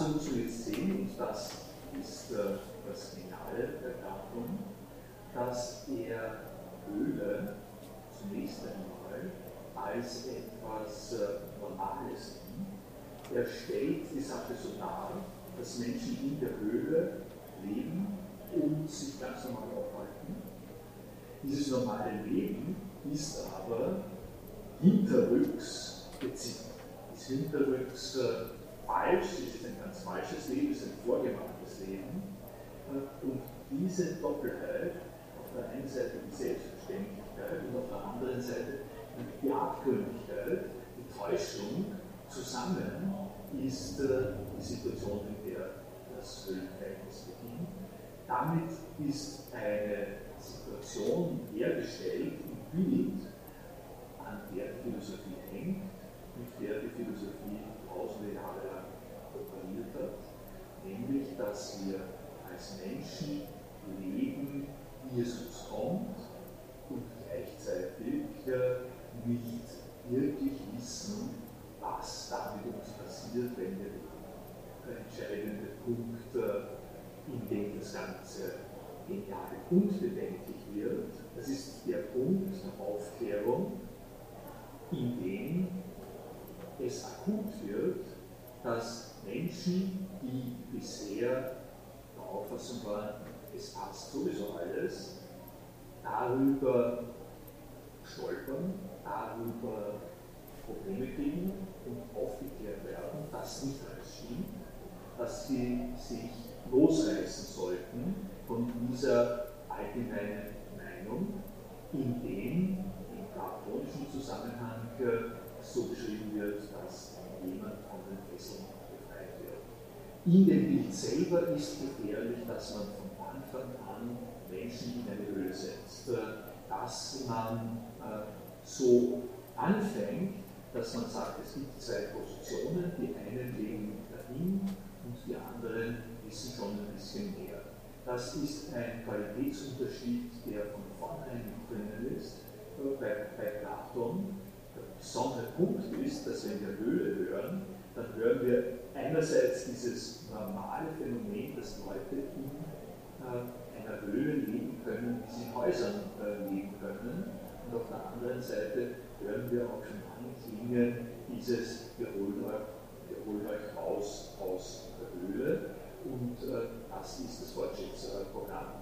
dazu müssen wir jetzt sehen, und das ist äh, das Metall der Gattung, dass er Höhle zunächst einmal als etwas äh, Normales nimmt. Er stellt die Sache so dar, dass Menschen in der Höhle leben und sich ganz normal aufhalten. Dieses normale Leben ist aber hinterrücks beziehend, ist hinterrücks äh, falsch ist, ein ganz falsches Leben ist ein vorgemachtes Leben. Und diese Doppelheit, auf der einen Seite die Selbstverständlichkeit und auf der anderen Seite die Abgründigkeit, die Täuschung zusammen ist äh, die Situation, in der das Ölverhältnis beginnt. Damit ist eine Situation hergestellt im Bild, an der die Philosophie hängt, mit der die Philosophie Ausleger operiert hat, nämlich dass wir als Menschen leben, wie es uns kommt und gleichzeitig nicht wirklich wissen, was damit uns passiert, wenn wir der entscheidende Punkt, äh, in dem das Ganze genial und bedenklich wird, das ist der Punkt der Aufklärung, in dem es akut wird, dass Menschen, die bisher der Auffassung waren, es passt sowieso alles, darüber stolpern, darüber Probleme kriegen und aufgeklärt werden, dass nicht alles stimmt, dass sie sich losreißen sollten von dieser allgemeinen Meinung, in dem im platonischen Zusammenhang so beschrieben wird, dass jemand von den Fesseln befreit wird. In dem Bild selber ist gefährlich, dass man von Anfang an Menschen in eine Höhle setzt, dass man äh, so anfängt, dass man sagt, es gibt zwei Positionen, die einen legen dahin und die anderen wissen schon ein bisschen mehr. Das ist ein Qualitätsunterschied, der von vornherein drinnen ist. Bei, bei Platon besondere Punkt ist, dass wenn wir Höhle hören, dann hören wir einerseits dieses normale Phänomen, dass Leute in äh, einer Höhle leben können, wie sie in Häusern äh, leben können. Und auf der anderen Seite hören wir auch schon anklingen dieses Geholt euch, holt euch raus aus der Höhle. Und äh, das ist das Fortschrittsprogramm.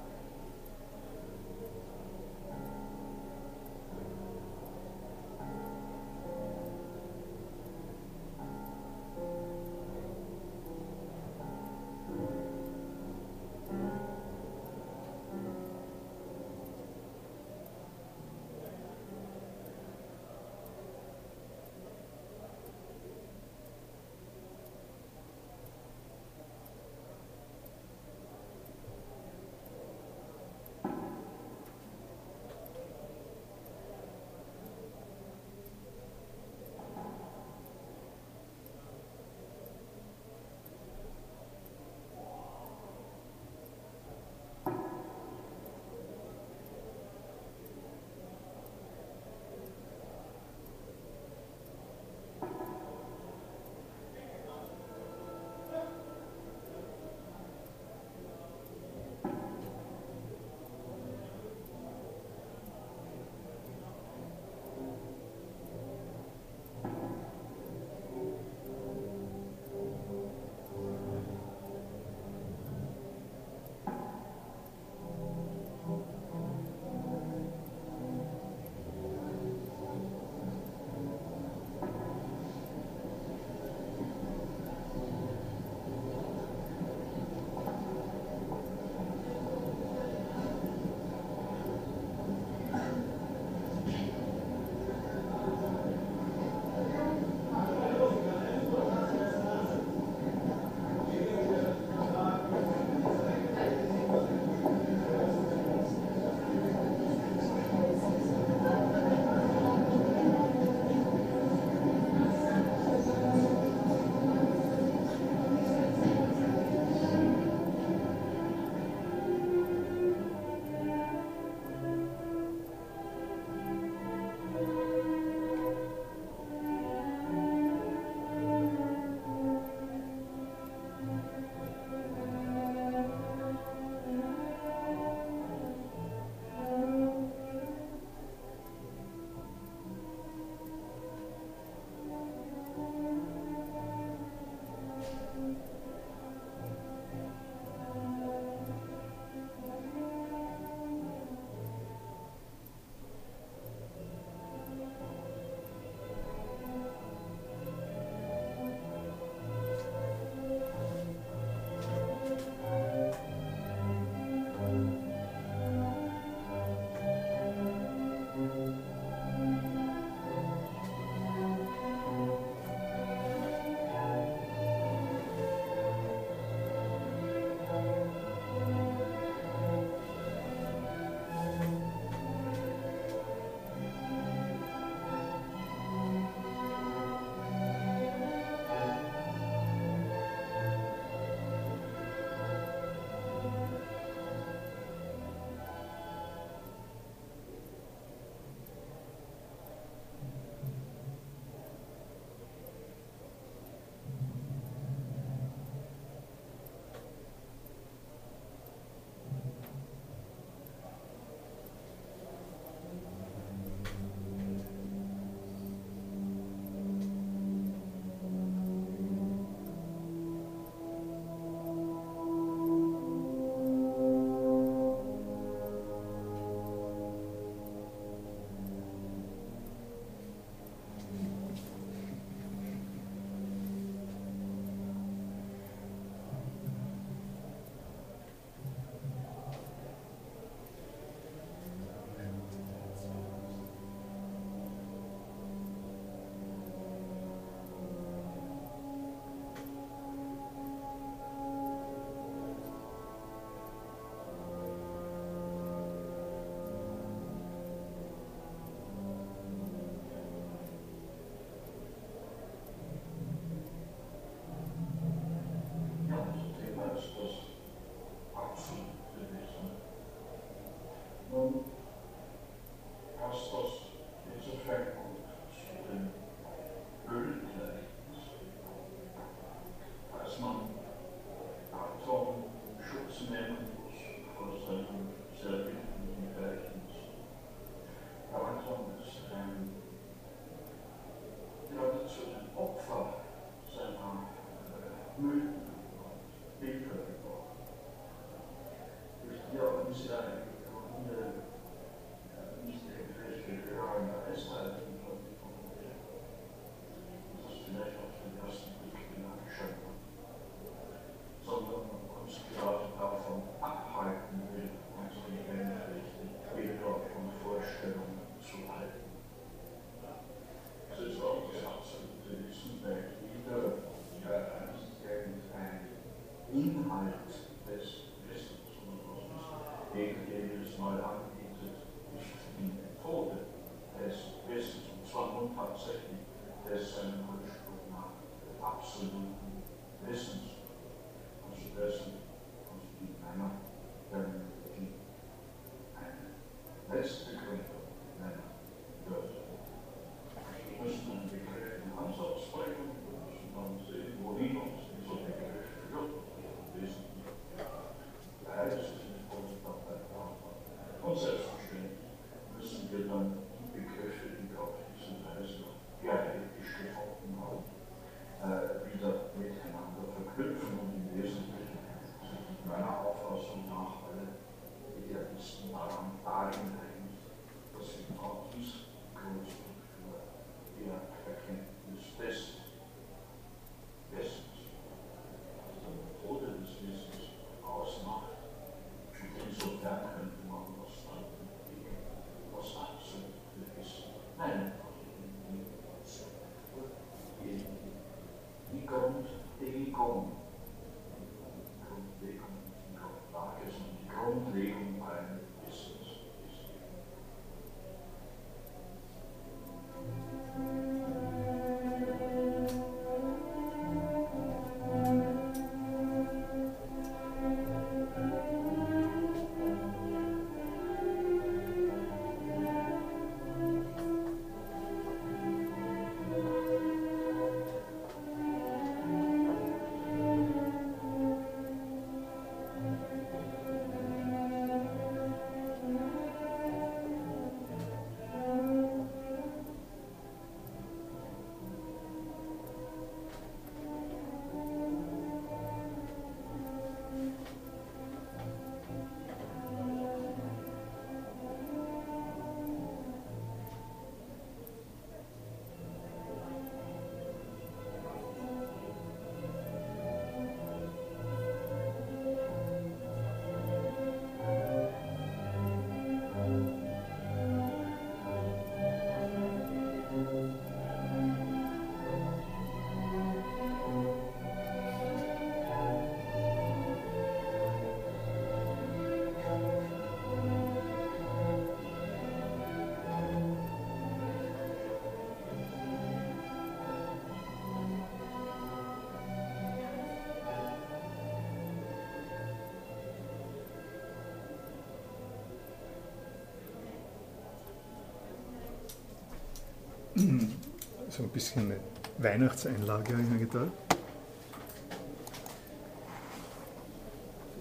So ein bisschen eine Weihnachtseinlage, habe ich mir gedacht.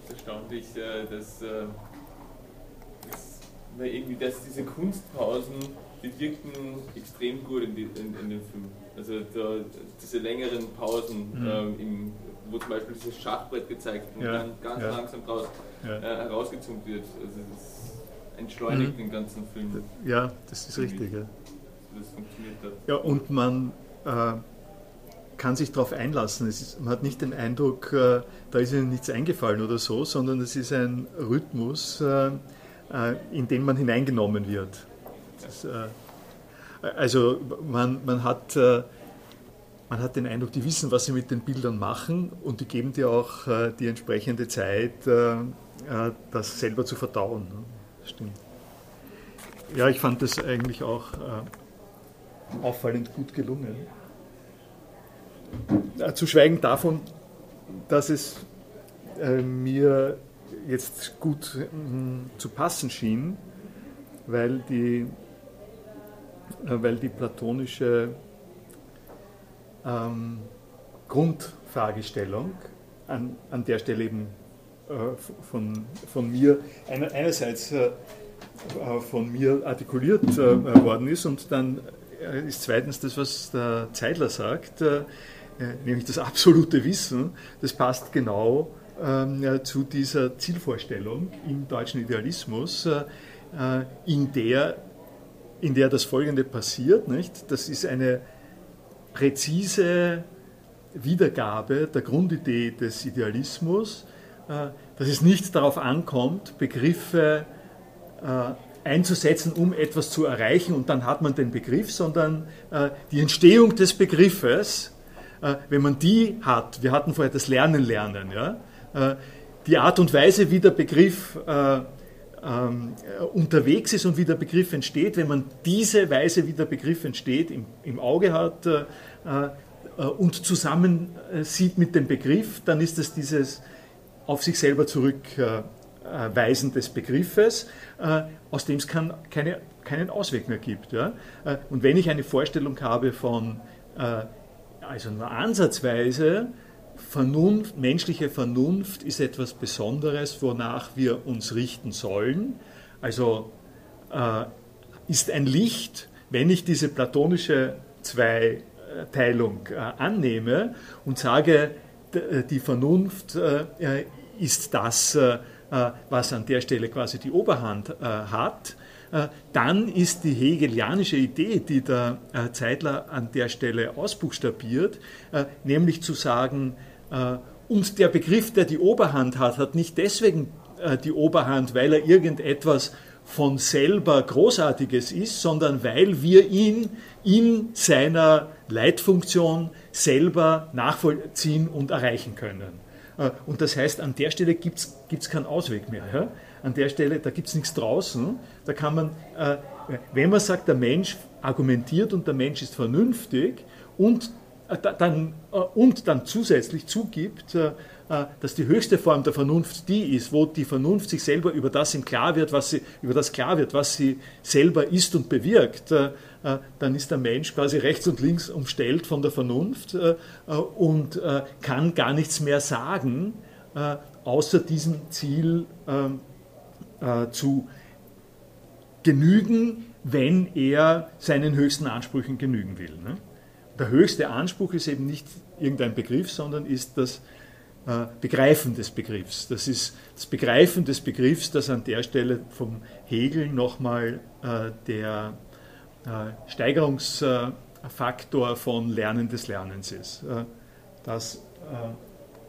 Das ist erstaunlich, äh, dass, äh, dass, irgendwie, dass diese Kunstpausen, die wirkten extrem gut in, die, in, in dem Film. Also da, diese längeren Pausen, mhm. ähm, im, wo zum Beispiel dieses Schachbrett gezeigt wird und ja, dann ganz ja. langsam draus, ja. äh, herausgezoomt wird. Also das entschleunigt mhm. den ganzen Film. Ja, das ist richtig. Ja das funktioniert hat. Ja, und man äh, kann sich darauf einlassen. Ist, man hat nicht den Eindruck, äh, da ist ihnen nichts eingefallen oder so, sondern es ist ein Rhythmus, äh, äh in den man hineingenommen wird. Das, äh, also man, man hat äh, man hat den Eindruck, die wissen, was sie mit den Bildern machen und die geben dir auch die entsprechende Zeit, das selber zu verdauen. Ne? Stimmt. Ja, ich fand das eigentlich auch auffallend gut gelungen. Zu schweigen davon, dass es äh, mir jetzt gut äh, zu passen schien, weil die, äh, weil die platonische ähm, Grundfragestellung an, an der Stelle eben äh, von, von mir einer, einerseits äh, von mir artikuliert worden ist und dann ist zweitens das, was der Zeidler sagt, äh, äh, nämlich das absolute Wissen, das passt genau ähm, zu dieser Zielvorstellung im deutschen Idealismus, in der, in der das Folgende passiert. Nicht? Das ist eine präzise Wiedergabe der Grundidee des Idealismus, dass es nicht darauf ankommt, Begriffe einzusetzen, um etwas zu erreichen und dann hat man den Begriff, sondern äh, die Entstehung des Begriffes, äh, wenn man die hat, wir hatten vorher das Lernen lernen, ja, äh, die Art und Weise, wie der Begriff äh, ähm, unterwegs ist und wie der Begriff entsteht, wenn man diese Weise, wie der Begriff entsteht, im, im Auge hat und zusammen sieht mit dem Begriff, dann ist es dieses auf sich selber zurückweisen des Begriffes, äh, aus dem es kann, keine, keinen Ausweg mehr gibt. Ja? Äh, und wenn ich eine Vorstellung habe von, also nur ansatzweise, Vernunft, menschliche Vernunft ist etwas Besonderes, wonach wir uns richten sollen. Also äh, ist ein Licht, wenn ich diese platonische Zweiteilung äh, annehme und sage, äh, die Vernunft äh, ist das, äh, äh, was an der Stelle quasi die Oberhand hat, dann ist die hegelianische Idee, die der Zeitler an der Stelle ausbuchstabiert, nämlich zu sagen, äh, und der Begriff, der die Oberhand hat, hat nicht deswegen äh, die Oberhand, weil er irgendetwas von selber Großartiges ist, sondern weil wir ihn in seiner Leitfunktion selber nachvollziehen und erreichen können. Äh, und das heißt, an der Stelle gibt es keinen Ausweg mehr. Ja? An der Stelle, da gibt es nichts draußen. Da kann man, wenn man sagt, der Mensch argumentiert und der Mensch ist vernünftig und äh, dann, äh, und dann zusätzlich zugibt, äh, dass die höchste Form der Vernunft die ist, wo die Vernunft sich selber über das im klar wird, was sie, über das klar wird, was sie selber ist und bewirkt, dann ist der Mensch quasi rechts und links umstellt von der Vernunft und kann gar nichts mehr sagen, außer diesem Ziel zu genügen, wenn er seinen höchsten Ansprüchen genügen will. Ne? der höchste Anspruch ist eben nicht irgendein Begriff, sondern ist das äh, Begreifen des Begriffs. Das ist das Begreifen des Begriffs, das an der Stelle vom Hegel nochmal äh, der äh, Steigerungsfaktor von Lernen des Lernens ist. Äh, das, äh,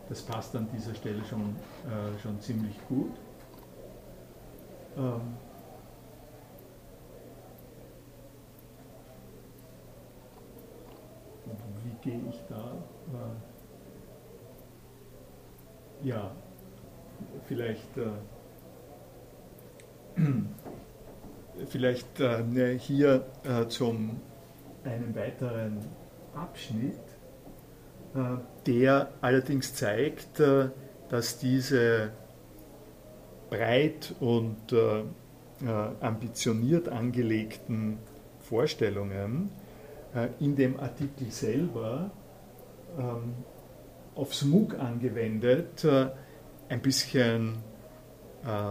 das passt an dieser Stelle schon, äh, schon ziemlich gut. Ähm, gehe ich da? Äh, ja, vielleicht, äh, vielleicht äh, ne, hier äh, zum einen weiteren Abschnitt, äh, der allerdings zeigt, äh, dass diese breit und ambitioniert angelegten Vorstellungen äh, in dem Artikel selber ähm, aufs MOOC angewendet äh, ein bisschen äh,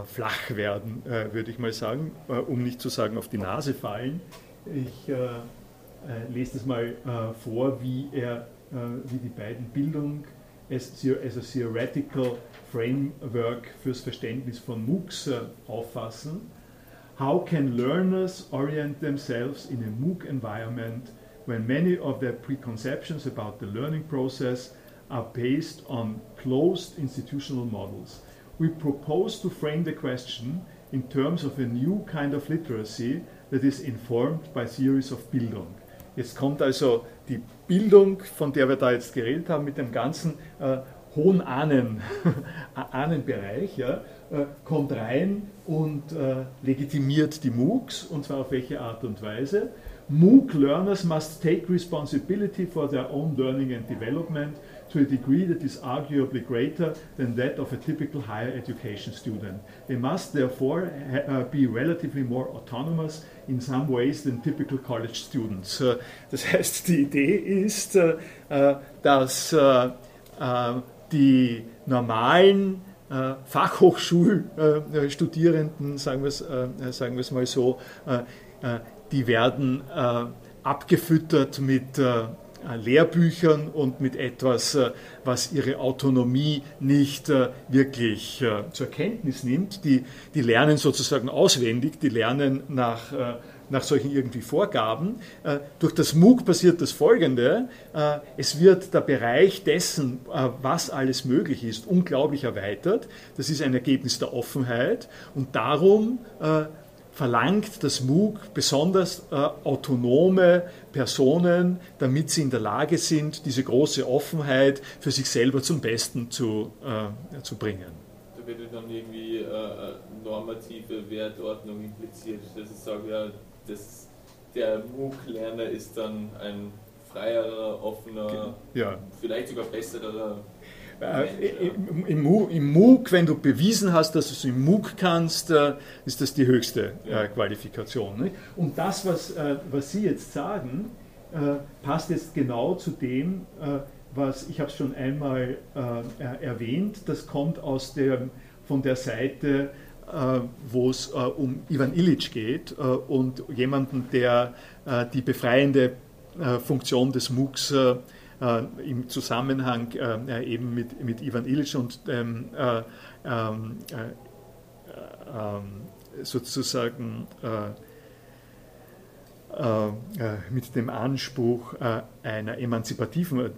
flach werden, würde ich mal sagen, um nicht zu sagen auf die Nase fallen. Ich lese das mal vor, wie er, wie die beiden Bildung as, as a theoretical framework fürs Verständnis von MOOCs auffassen. How can learners orient themselves in a MOOC environment when many of their preconceptions about the learning process are based on closed institutional models. We propose to frame the question in terms of a new kind of literacy that is informed by theories of Bildung. Jetzt kommt also die Bildung, von der wir da jetzt geredet haben, mit dem ganzen äh, hohen Ahnen, Ahnenbereich, ja, äh, kommt rein und äh, legitimiert die MOOCs, und zwar auf welche Art und Weise. MOOC learners must take responsibility for their own learning and development to a degree that is arguably greater than that of a typical higher education student. They must therefore uh, be relatively more autonomous in some ways than typical college students. Uh, das heißt, die Idee ist, uh, dass die normalen Fachhochschulstudierenden, sagen wir es mal so, die werden abgefüttert mit Lehrbüchern und mit etwas, äh, was ihre Autonomie nicht äh, wirklich äh, zur Kenntnis nimmt. Die, die lernen sozusagen auswendig, die lernen nach, äh, nach solchen irgendwie Vorgaben. Durch das MOOC passiert das Folgende. Es wird der Bereich dessen, was alles möglich ist, unglaublich erweitert. Das ist ein Ergebnis der Offenheit und darum verlangt das MOOC besonders äh, autonome Personen, damit sie in der Lage sind, diese große Offenheit für sich selber zum Besten zu, äh, zu bringen. würde dann irgendwie äh, eine normative Wertordnung impliziert, dass ich sage, ja, das, der MOOC-Lerner ist dann ein freierer, offener, ja. vielleicht sogar besserer äh, im, im, Im MOOC, wenn du bewiesen hast, dass du es im MOOC kannst, äh, ist das die höchste äh, Qualifikation. Nicht? Und das, was, äh, was Sie jetzt sagen, äh, passt jetzt genau zu dem, äh, was ich habe es schon einmal erwähnt, das kommt aus der, von der Seite, wo es um Ivan Illich geht und jemanden, der die befreiende Funktion des MOOCs äh, im Zusammenhang äh, eben mit, mit Ivan Illich und ähm, äh, ähm, ähm, sozusagen mit dem Anspruch einer emanzipativen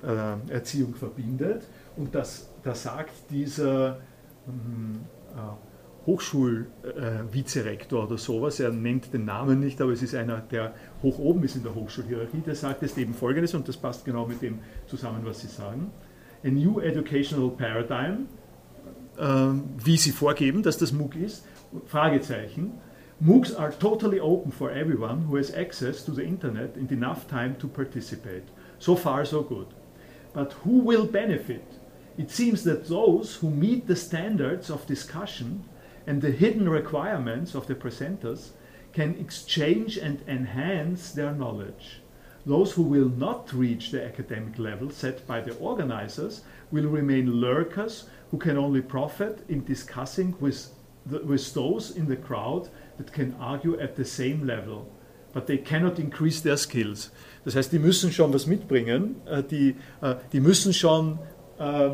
Erziehung verbindet. Und das, da sagt dieser Hochschulvizerektor oder sowas, er nennt den Namen nicht, aber es ist einer, der hoch oben ist in der Hochschulhierarchie, der sagt jetzt eben Folgendes, und das passt genau mit dem zusammen, was Sie sagen. A new educational paradigm, äh, wie Sie vorgeben, dass das MOOC ist, Fragezeichen. MOOCs are totally open for everyone who has access to the internet and enough time to participate. So far, so good. But who will benefit? It seems that those who meet the standards of discussion and the hidden requirements of the presenters can exchange and enhance their knowledge. Those who will not reach the academic level set by the organizers will remain lurkers who can only profit in discussing with, the, with those in the crowd that can argue at the same level. But they cannot increase their skills. Das heißt, die müssen schon was mitbringen, äh, die, äh, die müssen schon äh,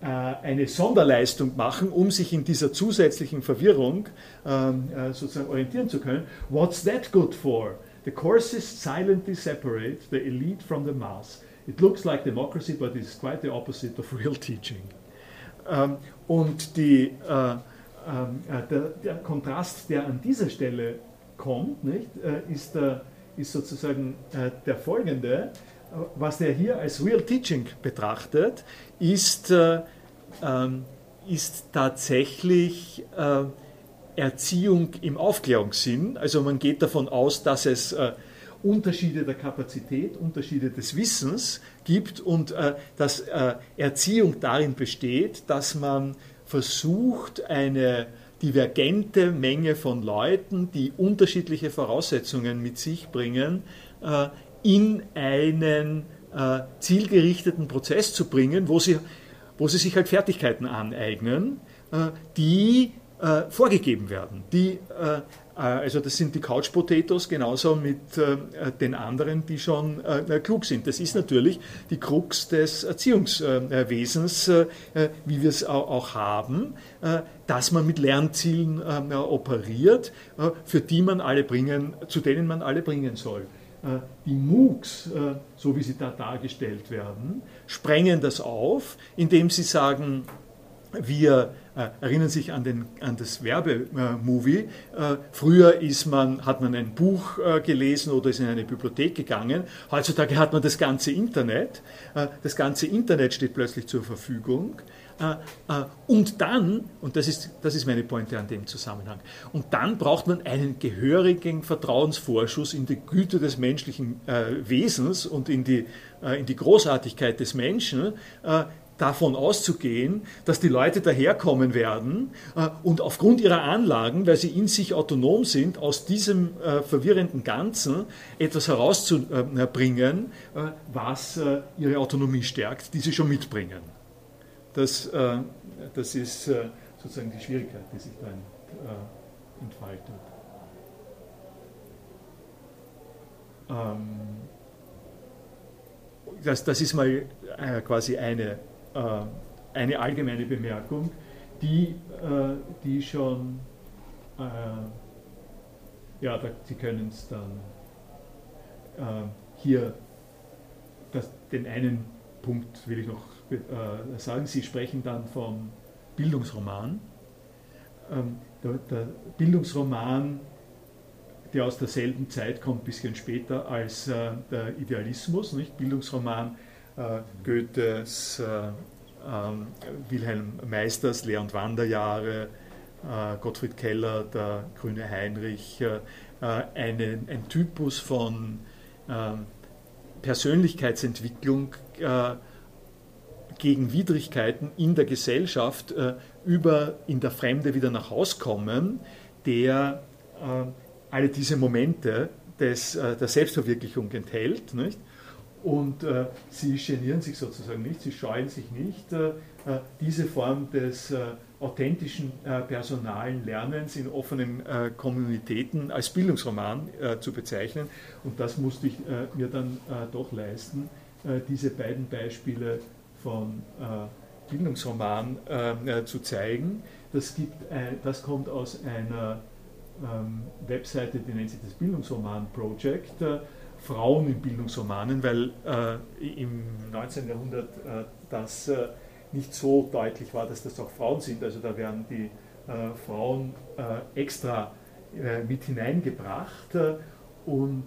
eine Sonderleistung machen, um sich in dieser zusätzlichen Verwirrung ähm, äh, sozusagen orientieren zu können. What's that good for? The courses silently separate the elite from the mass. It looks like democracy, but it's quite the opposite of real teaching. Ähm, und die, äh, der, der, Kontrast, der an dieser Stelle kommt, nicht, ist, der, ist sozusagen der folgende was er hier als Real Teaching betrachtet, ist, äh, ähm, ist tatsächlich äh, Erziehung im Aufklärungssinn. Also man geht davon aus, dass es äh, Unterschiede der Kapazität, Unterschiede des Wissens gibt und äh, dass äh, Erziehung darin besteht, dass man versucht, eine divergente Menge von Leuten, die unterschiedliche Voraussetzungen mit sich bringen, äh, in einen äh, zielgerichteten Prozess zu bringen, wo sie, wo sie sich halt Fertigkeiten aneignen, äh, die äh, vorgegeben werden. Die, äh, äh, also das sind die Couch Potatoes genauso mit äh, den anderen, die schon klug sind. Das ist natürlich die Krux des Erziehungswesens, wie wir es auch haben, dass man mit Lernzielen operiert, für die man alle bringen, zu denen man alle bringen soll. Äh, die MOOCs, äh, so wie sie da dargestellt werden, sprengen das auf, indem sie sagen, wir äh, erinnern sich an, den, an das Werbemovie. Äh, früher ist man, hat man ein Buch äh, gelesen oder ist in eine Bibliothek gegangen. Heutzutage hat man das ganze Internet. Äh, das ganze Internet steht plötzlich zur Verfügung. Und dann, und das ist, das ist meine Pointe an dem Zusammenhang, und dann braucht man einen gehörigen Vertrauensvorschuss in die Güte des menschlichen Wesens und in die, in die Großartigkeit des Menschen, davon auszugehen, dass die Leute daherkommen werden und aufgrund ihrer Anlagen, weil sie in sich autonom sind, aus diesem verwirrenden Ganzen etwas herauszubringen, was ihre Autonomie stärkt, die sie schon mitbringen. Das, äh, das ist äh, sozusagen die Schwierigkeit, die sich dann äh, entfaltet. Ähm, das, das ist mal äh, quasi eine, äh, eine allgemeine Bemerkung, die, äh, die schon, ja, da, Sie können es dann hier, das, den einen Punkt will ich noch äh, sagen, Sie sprechen dann vom Bildungsroman. Ähm, der, der, Bildungsroman, der aus derselben Zeit kommt, ein bisschen später als äh, der Idealismus, nicht? Bildungsroman äh, Goethes Wilhelm Meisters Lehr- und Wanderjahre, Gottfried Keller, der grüne Heinrich, eine, ein Typus von Persönlichkeitsentwicklung gegen Widrigkeiten in der Gesellschaft über in der Fremde wieder nach Haus kommen, der alle diese Momente des, der Selbstverwirklichung enthält. Nicht? Und äh, sie genieren sich sozusagen nicht, sie scheuen sich nicht, äh, äh diese Form des äh, authentischen äh, personalen Lernens in offenen äh, Kommunitäten als Bildungsroman zu bezeichnen. Und das musste ich mir dann doch leisten, diese beiden Beispiele von Bildungsroman zu zeigen. Das, gibt, das kommt aus einer ähm, Webseite, die nennt sich das Bildungsroman Project Frauen in Bildungsromanen, weil äh, im 19. Jahrhundert äh, das äh, nicht so deutlich war, dass das auch Frauen sind. Also da werden die äh, Frauen äh, extra äh, mit hineingebracht und,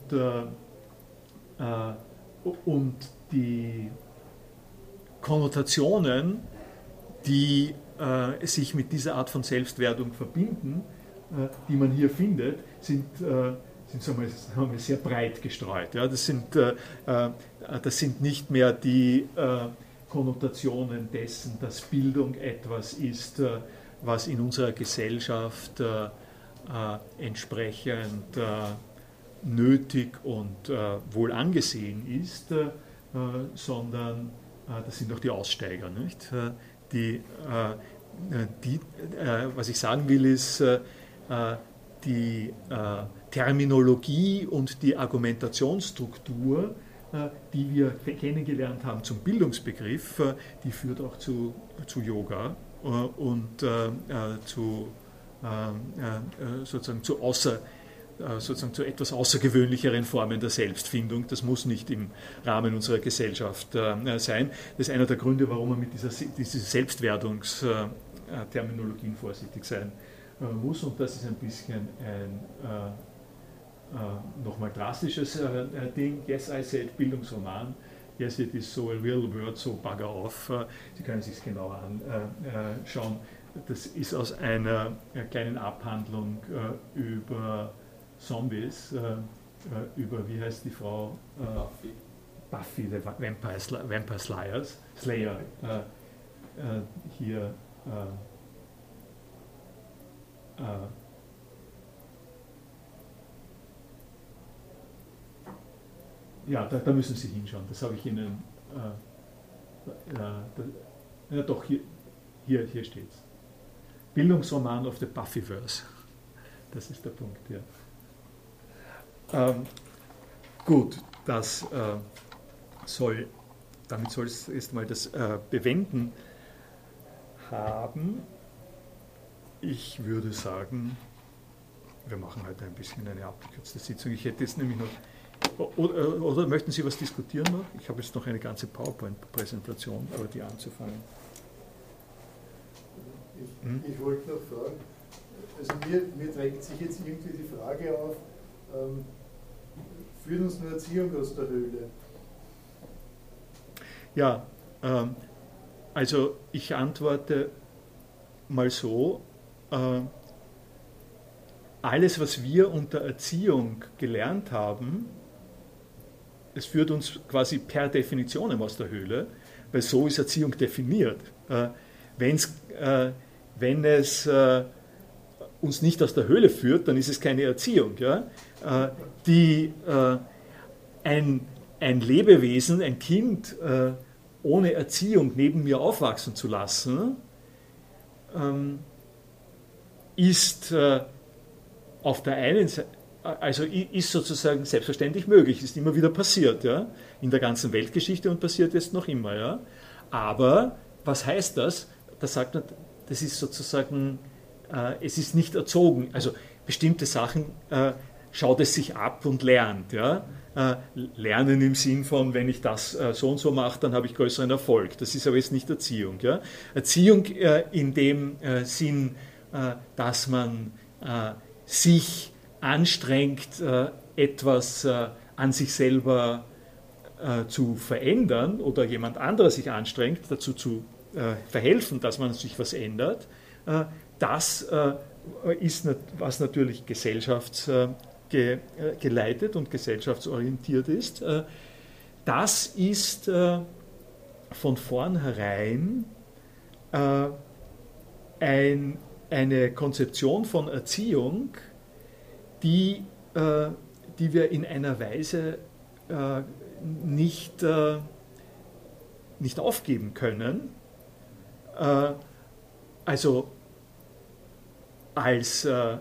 und die Konnotationen, die sich mit dieser Art von Selbstwerdung verbinden, die man hier findet, sind sind sagen wir, sehr breit gestreut. Ja, das, sind, äh, äh, das sind nicht mehr die äh, Konnotationen dessen, dass Bildung etwas ist, äh, was in unserer Gesellschaft äh, äh, entsprechend nötig und wohl angesehen ist, sondern das sind auch die Aussteiger. Nicht? Die, die, was ich sagen will, ist, die Terminologie und die Argumentationsstruktur, äh, die wir kennengelernt haben zum Bildungsbegriff, äh, die führt auch zu, zu Yoga äh, und zu, sozusagen zu außer, sozusagen zu etwas außergewöhnlicheren Formen der Selbstfindung. Das muss nicht im Rahmen unserer Gesellschaft sein. Das ist einer der Gründe, warum man mit dieser, dieser Selbstwerdungsterminologien vorsichtig sein muss. Und das ist ein bisschen ein äh, nochmal drastisches äh, äh, Ding. Yes, I said Bildungsroman. Yes, it is so a real word, so bugger off. Sie können sich es genauer anschauen. Das ist aus einer kleinen Abhandlung über Zombies, über, wie heißt die Frau? Buffy. Buffy, the Vampire, Vampire Slayers, Slayer, hier ja, da, da, müssen Sie hinschauen. Das habe ich Ihnen. Äh, äh, da, ja, doch, hier, hier, hier steht es. Bildungsroman of the Buffyverse. Das ist der Punkt, ja. Ähm, gut, das äh, soll, damit soll es erstmal das äh, Bewenden haben. Ich würde sagen, wir machen heute ein bisschen eine abgekürzte Sitzung. Ich hätte jetzt nämlich noch oder, oder, möchten Sie was diskutieren noch? Ich habe jetzt noch eine ganze PowerPoint-Präsentation, aber die anzufangen. Ich, hm? ich wollte noch fragen, also mir, mir, drängt sich jetzt irgendwie die Frage auf, ähm, führt uns eine Erziehung aus der Höhle? Ja, ähm, also ich antworte mal so, äh, alles, was wir unter Erziehung gelernt haben, es führt uns quasi per Definition aus der Höhle, weil so ist Erziehung definiert. Äh, wenn's, äh, wenn es äh, uns nicht aus der Höhle führt, dann ist es keine Erziehung. Ja? Äh, die, äh, ein, ein Lebewesen, ein Kind äh, ohne Erziehung neben mir aufwachsen zu lassen, ähm, ist auf der einen Seite also ist sozusagen selbstverständlich möglich, ist immer wieder passiert, ja, in der ganzen Weltgeschichte und passiert jetzt noch immer, ja. Aber was heißt das? Da sagt man, das ist sozusagen, äh, es ist nicht erzogen. Also bestimmte Sachen äh, schaut es sich ab und lernt, ja. Äh, lernen im Sinn von, wenn ich das äh, so und so mache, dann habe ich größeren Erfolg. Das ist aber jetzt nicht Erziehung. Ja? Erziehung äh, in dem Sinn, dass man sich anstrengt, äh, etwas äh, an sich selber äh, zu verändern oder jemand anderer sich anstrengt, dazu zu verhelfen, dass man sich was ändert, das ist, was natürlich gesellschaftsgeleitet und gesellschaftsorientiert ist. Das ist von vornherein ein, eine Konzeption von Erziehung, die, die wir in einer Weise nicht, nicht aufgeben können. also als, äh,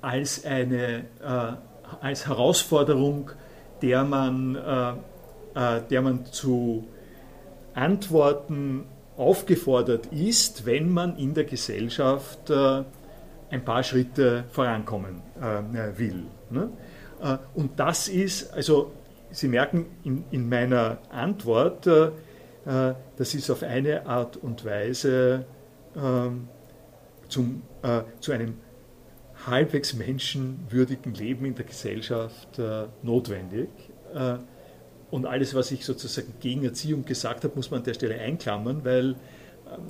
als eine äh, als Herausforderung, der man, äh, äh, der man zu Antworten aufgefordert ist, wenn man in der Gesellschaft äh, ein paar Schritte vorankommen äh, will. Ne? und das ist, also Sie merken in, in meiner Antwort, das ist auf eine Art und Weise ähm, zum, äh, zu einem halbwegs menschenwürdigen Leben in der Gesellschaft äh, notwendig. Äh, und alles, was ich sozusagen gegen Erziehung gesagt habe, muss man an der Stelle einklammern, weil,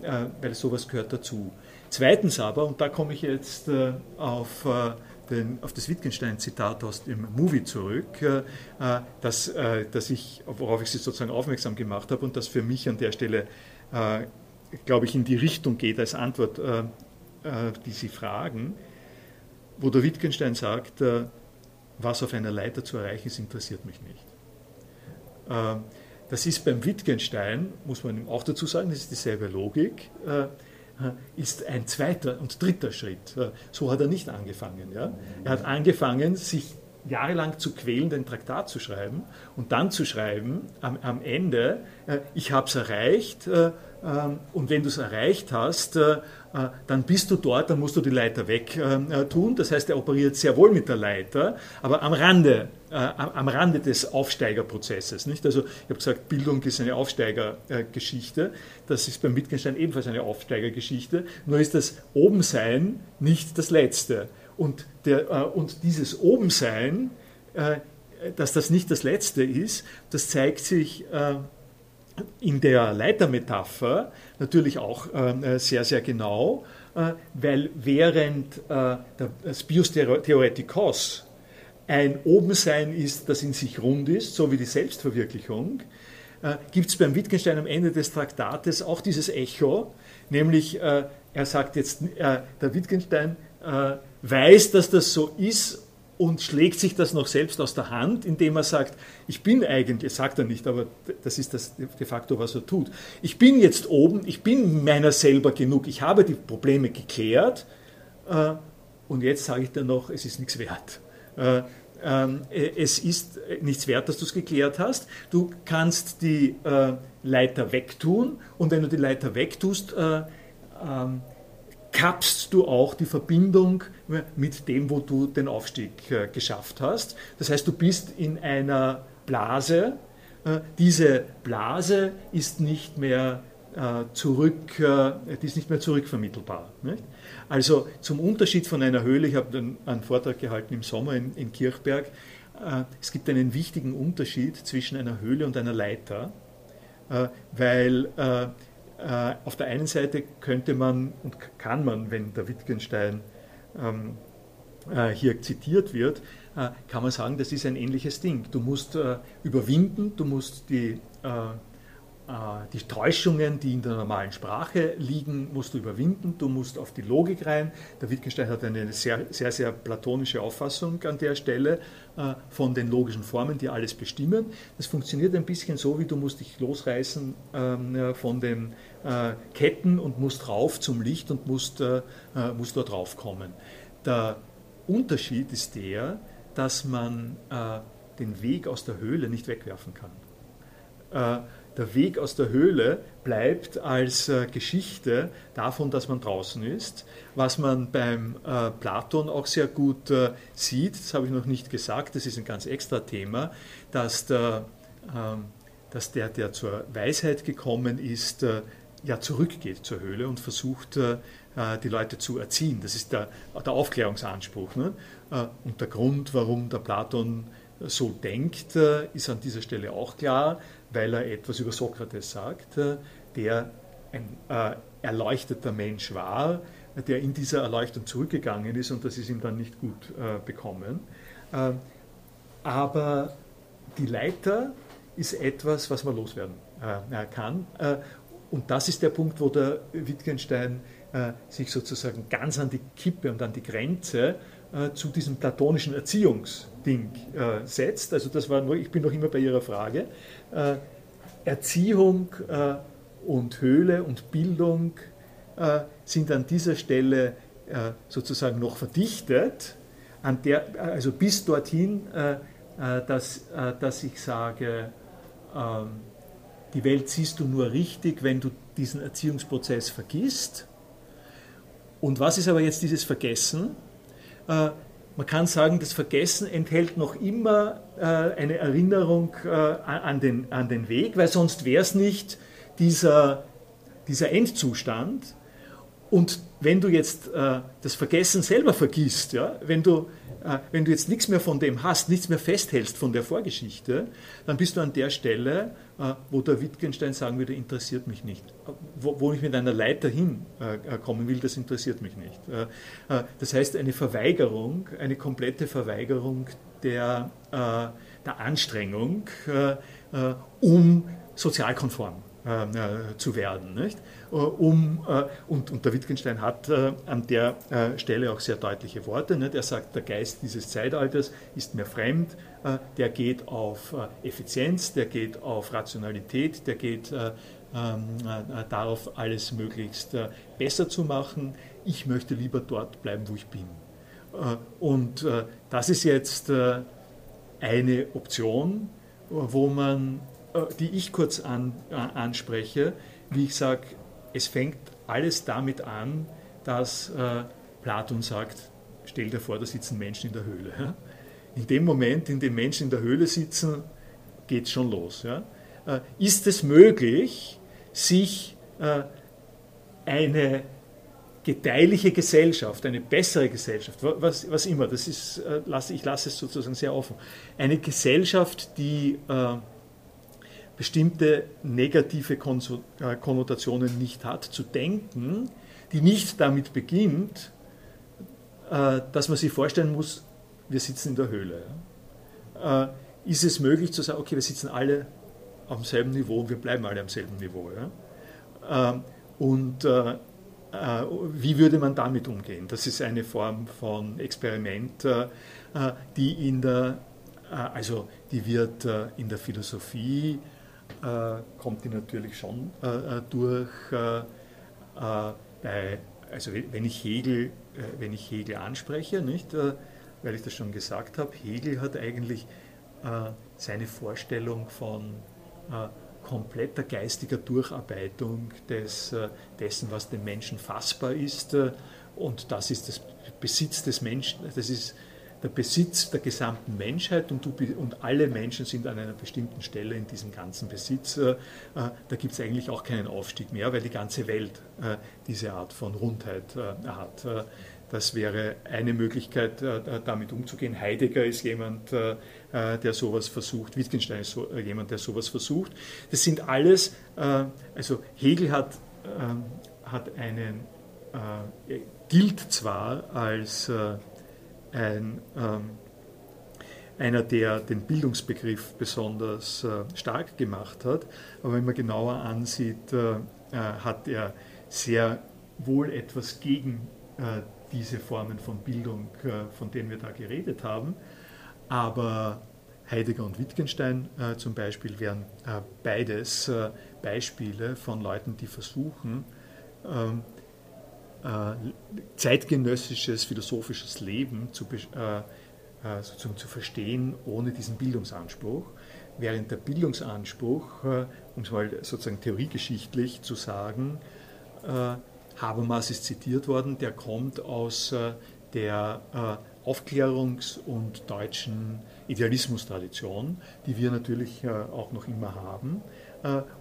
äh, weil sowas gehört dazu. Zweitens aber, und da komme ich jetzt äh, auf, äh, den, auf das Wittgenstein-Zitat aus dem Movie zurück, das, das ich, worauf ich Sie sozusagen aufmerksam gemacht habe und das für mich an der Stelle, glaube ich, in die Richtung geht als Antwort äh, die Sie fragen, wo der Wittgenstein sagt, äh, was auf einer Leiter zu erreichen ist, interessiert mich nicht. Äh, das ist beim Wittgenstein, muss man auch dazu sagen, das ist dieselbe Logik, ist ein zweiter und dritter Schritt. So hat er nicht angefangen. Ja? Er hat angefangen, sich jahrelang zu quälen, den Traktat zu schreiben und dann zu schreiben, am, am Ende, ich habe es erreicht, ähm, und wenn du es erreicht hast, äh, äh, dann bist du dort, dann musst du die Leiter weg äh, tun. Das heißt, er operiert sehr wohl mit der Leiter, aber am Rande, am Rande des Aufsteigerprozesses. Nicht? Also ich habe gesagt, Bildung ist eine Aufsteigergeschichte. Das ist beim Wittgenstein ebenfalls eine Aufsteigergeschichte. Nur ist das Obensein nicht das Letzte. Und, der, und dieses Obensein, dass das nicht das Letzte ist, das zeigt sich in der Leitermetapher natürlich auch äh, sehr, sehr genau, äh, weil während äh, das Bios Theoretikos ein Obensein ist, das in sich rund ist, so wie die Selbstverwirklichung, äh, gibt es beim Wittgenstein am Ende des Traktates auch dieses Echo, nämlich er sagt jetzt, der Wittgenstein weiß, dass das so ist und schlägt sich das noch selbst aus der Hand, indem er sagt, ich bin eigentlich, sagt er nicht, aber das ist das de facto, was er tut. Ich bin jetzt oben, ich bin meiner selber genug, ich habe die Probleme geklärt äh, und jetzt sage ich dir noch, es ist nichts wert. Äh, ähm, äh, es ist nichts wert, dass du es geklärt hast. Du kannst die äh, Leiter wegtun und wenn du die Leiter wegtust, äh, ähm, kappst du auch die Verbindung mit dem, wo du den Aufstieg äh, geschafft hast. Das heißt, du bist in einer Blase. Äh, diese Blase ist nicht mehr äh, zurück, die ist nicht mehr zurückvermittelbar. Also zum Unterschied von einer Höhle, ich habe einen Vortrag gehalten im Sommer in, in Kirchberg, es gibt einen wichtigen Unterschied zwischen einer Höhle und einer Leiter, weil äh, auf der einen Seite könnte man und kann man, wenn der Wittgenstein ähm, äh, hier zitiert wird, äh, kann man sagen, das ist ein ähnliches Ding. Du musst überwinden, du musst die äh, die Täuschungen, die in der normalen Sprache liegen, musst du überwinden, du musst auf die Logik rein. Der Wittgenstein hat eine sehr, sehr, sehr platonische Auffassung an der Stelle äh, von den logischen Formen, die alles bestimmen. Das funktioniert ein bisschen so, wie du musst dich losreißen ähm, von den äh, Ketten und musst rauf zum Licht und musst, musst dort raufkommen. Der Unterschied ist der, dass man den Weg aus der Höhle nicht wegwerfen kann der Weg aus der Höhle bleibt als äh, Geschichte davon, dass man draußen ist. Was man beim äh, Platon auch sehr gut äh, sieht, das habe ich noch nicht gesagt, das ist ein ganz extra Thema, dass der, ähm, dass der, der zur Weisheit gekommen ist, äh, ja zurückgeht zur Höhle und versucht, äh, äh, die Leute zu erziehen. Das ist der, der Aufklärungsanspruch. Ne? Und der Grund, warum der Platon so denkt, ist an dieser Stelle auch klar weil er etwas über Sokrates sagt. der ein erleuchteter Mensch war, der in dieser Erleuchtung zurückgegangen ist und das ist ihm dann nicht gut bekommen. aber die Leiter ist etwas, was man loswerden kann. und das ist der Punkt, wo der Wittgenstein sich sozusagen ganz an die Kippe und an die Grenze äh, zu diesem platonischen Erziehungsding äh, setzt. Also das war nur, ich bin noch immer bei Ihrer Frage. Äh, Erziehung äh, und Höhle und Bildung äh, sind an dieser Stelle sozusagen noch verdichtet, an der, also bis dorthin, dass, dass ich sage, ähm, die Welt siehst du nur richtig, wenn du diesen Erziehungsprozess vergisst. Und was ist aber jetzt dieses Vergessen? Äh, man kann sagen, das Vergessen enthält noch immer äh, eine Erinnerung äh, an, den, an den Weg, weil sonst wäre es nicht dieser, dieser Endzustand. Und wenn du jetzt das Vergessen selber vergisst, ja, wenn du wenn du jetzt nichts mehr von dem hast, nichts mehr festhältst von der Vorgeschichte, dann bist du an der Stelle, äh, wo der Wittgenstein sagen würde, interessiert mich nicht. Wo, ich mit einer Leiter hinkommen äh, will, das interessiert mich nicht. Das heißt, eine Verweigerung, eine komplette Verweigerung der, der Anstrengung, um sozialkonform zu werden. Nicht? Um, und, und der Wittgenstein hat an der Stelle auch sehr deutliche Worte. Nicht? Er sagt, der Geist dieses Zeitalters ist mir fremd, der geht auf Effizienz, der geht auf Rationalität, der geht ähm, darauf, alles möglichst besser zu machen. Ich möchte lieber dort bleiben, wo ich bin. Und das ist jetzt eine Option, wo man äh, die ich kurz an, äh, anspreche, wie ich sage, es fängt alles damit an, dass äh, Platon sagt, stell dir vor, da sitzen Menschen in der Höhle. Ja? In dem Moment, in dem Menschen in der Höhle sitzen, geht es schon los. Ja? Äh, ist es möglich, sich äh, eine gedeihliche Gesellschaft, eine bessere Gesellschaft, was, was immer, das ist, äh, lasse, ich lasse es sozusagen sehr offen, eine Gesellschaft, die bestimmte negative äh, Konnotationen nicht hat, zu denken, die nicht damit beginnt, äh, dass man sich vorstellen muss, wir sitzen in der Höhle. Äh, ist es möglich zu sagen, okay, wir sitzen alle auf demselben Niveau und wir bleiben alle am selben Niveau. Und wie würde man damit umgehen? Das ist eine Form von Experiment, die in der, also die wird in der Philosophie kommt die natürlich schon äh, äh, durch. bei, also wenn ich Hegel, wenn ich Hegel anspreche, nicht, weil ich das schon gesagt habe, Hegel hat eigentlich seine Vorstellung von kompletter geistiger Durcharbeitung des, dessen, was dem Menschen fassbar ist. Und das ist das Besitz des Menschen, das ist der Besitz der gesamten Menschheit und, du, und alle Menschen sind an einer bestimmten Stelle in diesem ganzen Besitz. Äh, äh, da gibt es eigentlich auch keinen Aufstieg mehr, weil die ganze Welt äh, diese Art von Rundheit hat. Das wäre eine Möglichkeit, damit umzugehen. Heidegger ist jemand, der sowas versucht. Wittgenstein ist jemand, der sowas versucht. Das sind alles, also Hegel hat, hat einen, gilt zwar als ein, ähm, einer, der den Bildungsbegriff besonders äh, stark gemacht hat. Aber wenn man genauer ansieht, äh, äh hat er sehr wohl etwas gegen äh, diese Formen von Bildung, äh, von denen wir da geredet haben. Aber Heidegger und Wittgenstein äh, zum Beispiel wären beides Beispiele von Leuten, die versuchen, ähm, äh, zeitgenössisches philosophisches Leben zu, äh, äh, sozusagen zu verstehen, ohne diesen Bildungsanspruch. Während der Bildungsanspruch, um es mal sozusagen theoriegeschichtlich zu sagen, Habermas ist zitiert worden, der kommt aus der Aufklärungs- und deutschen Idealismustradition, die wir natürlich auch noch immer haben.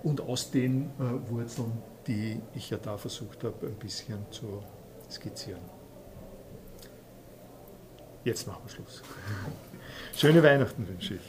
Und aus den Wurzeln die ich ja da versucht habe, ein bisschen zu skizzieren. Jetzt machen wir Schluss. Schöne Weihnachten wünsche ich.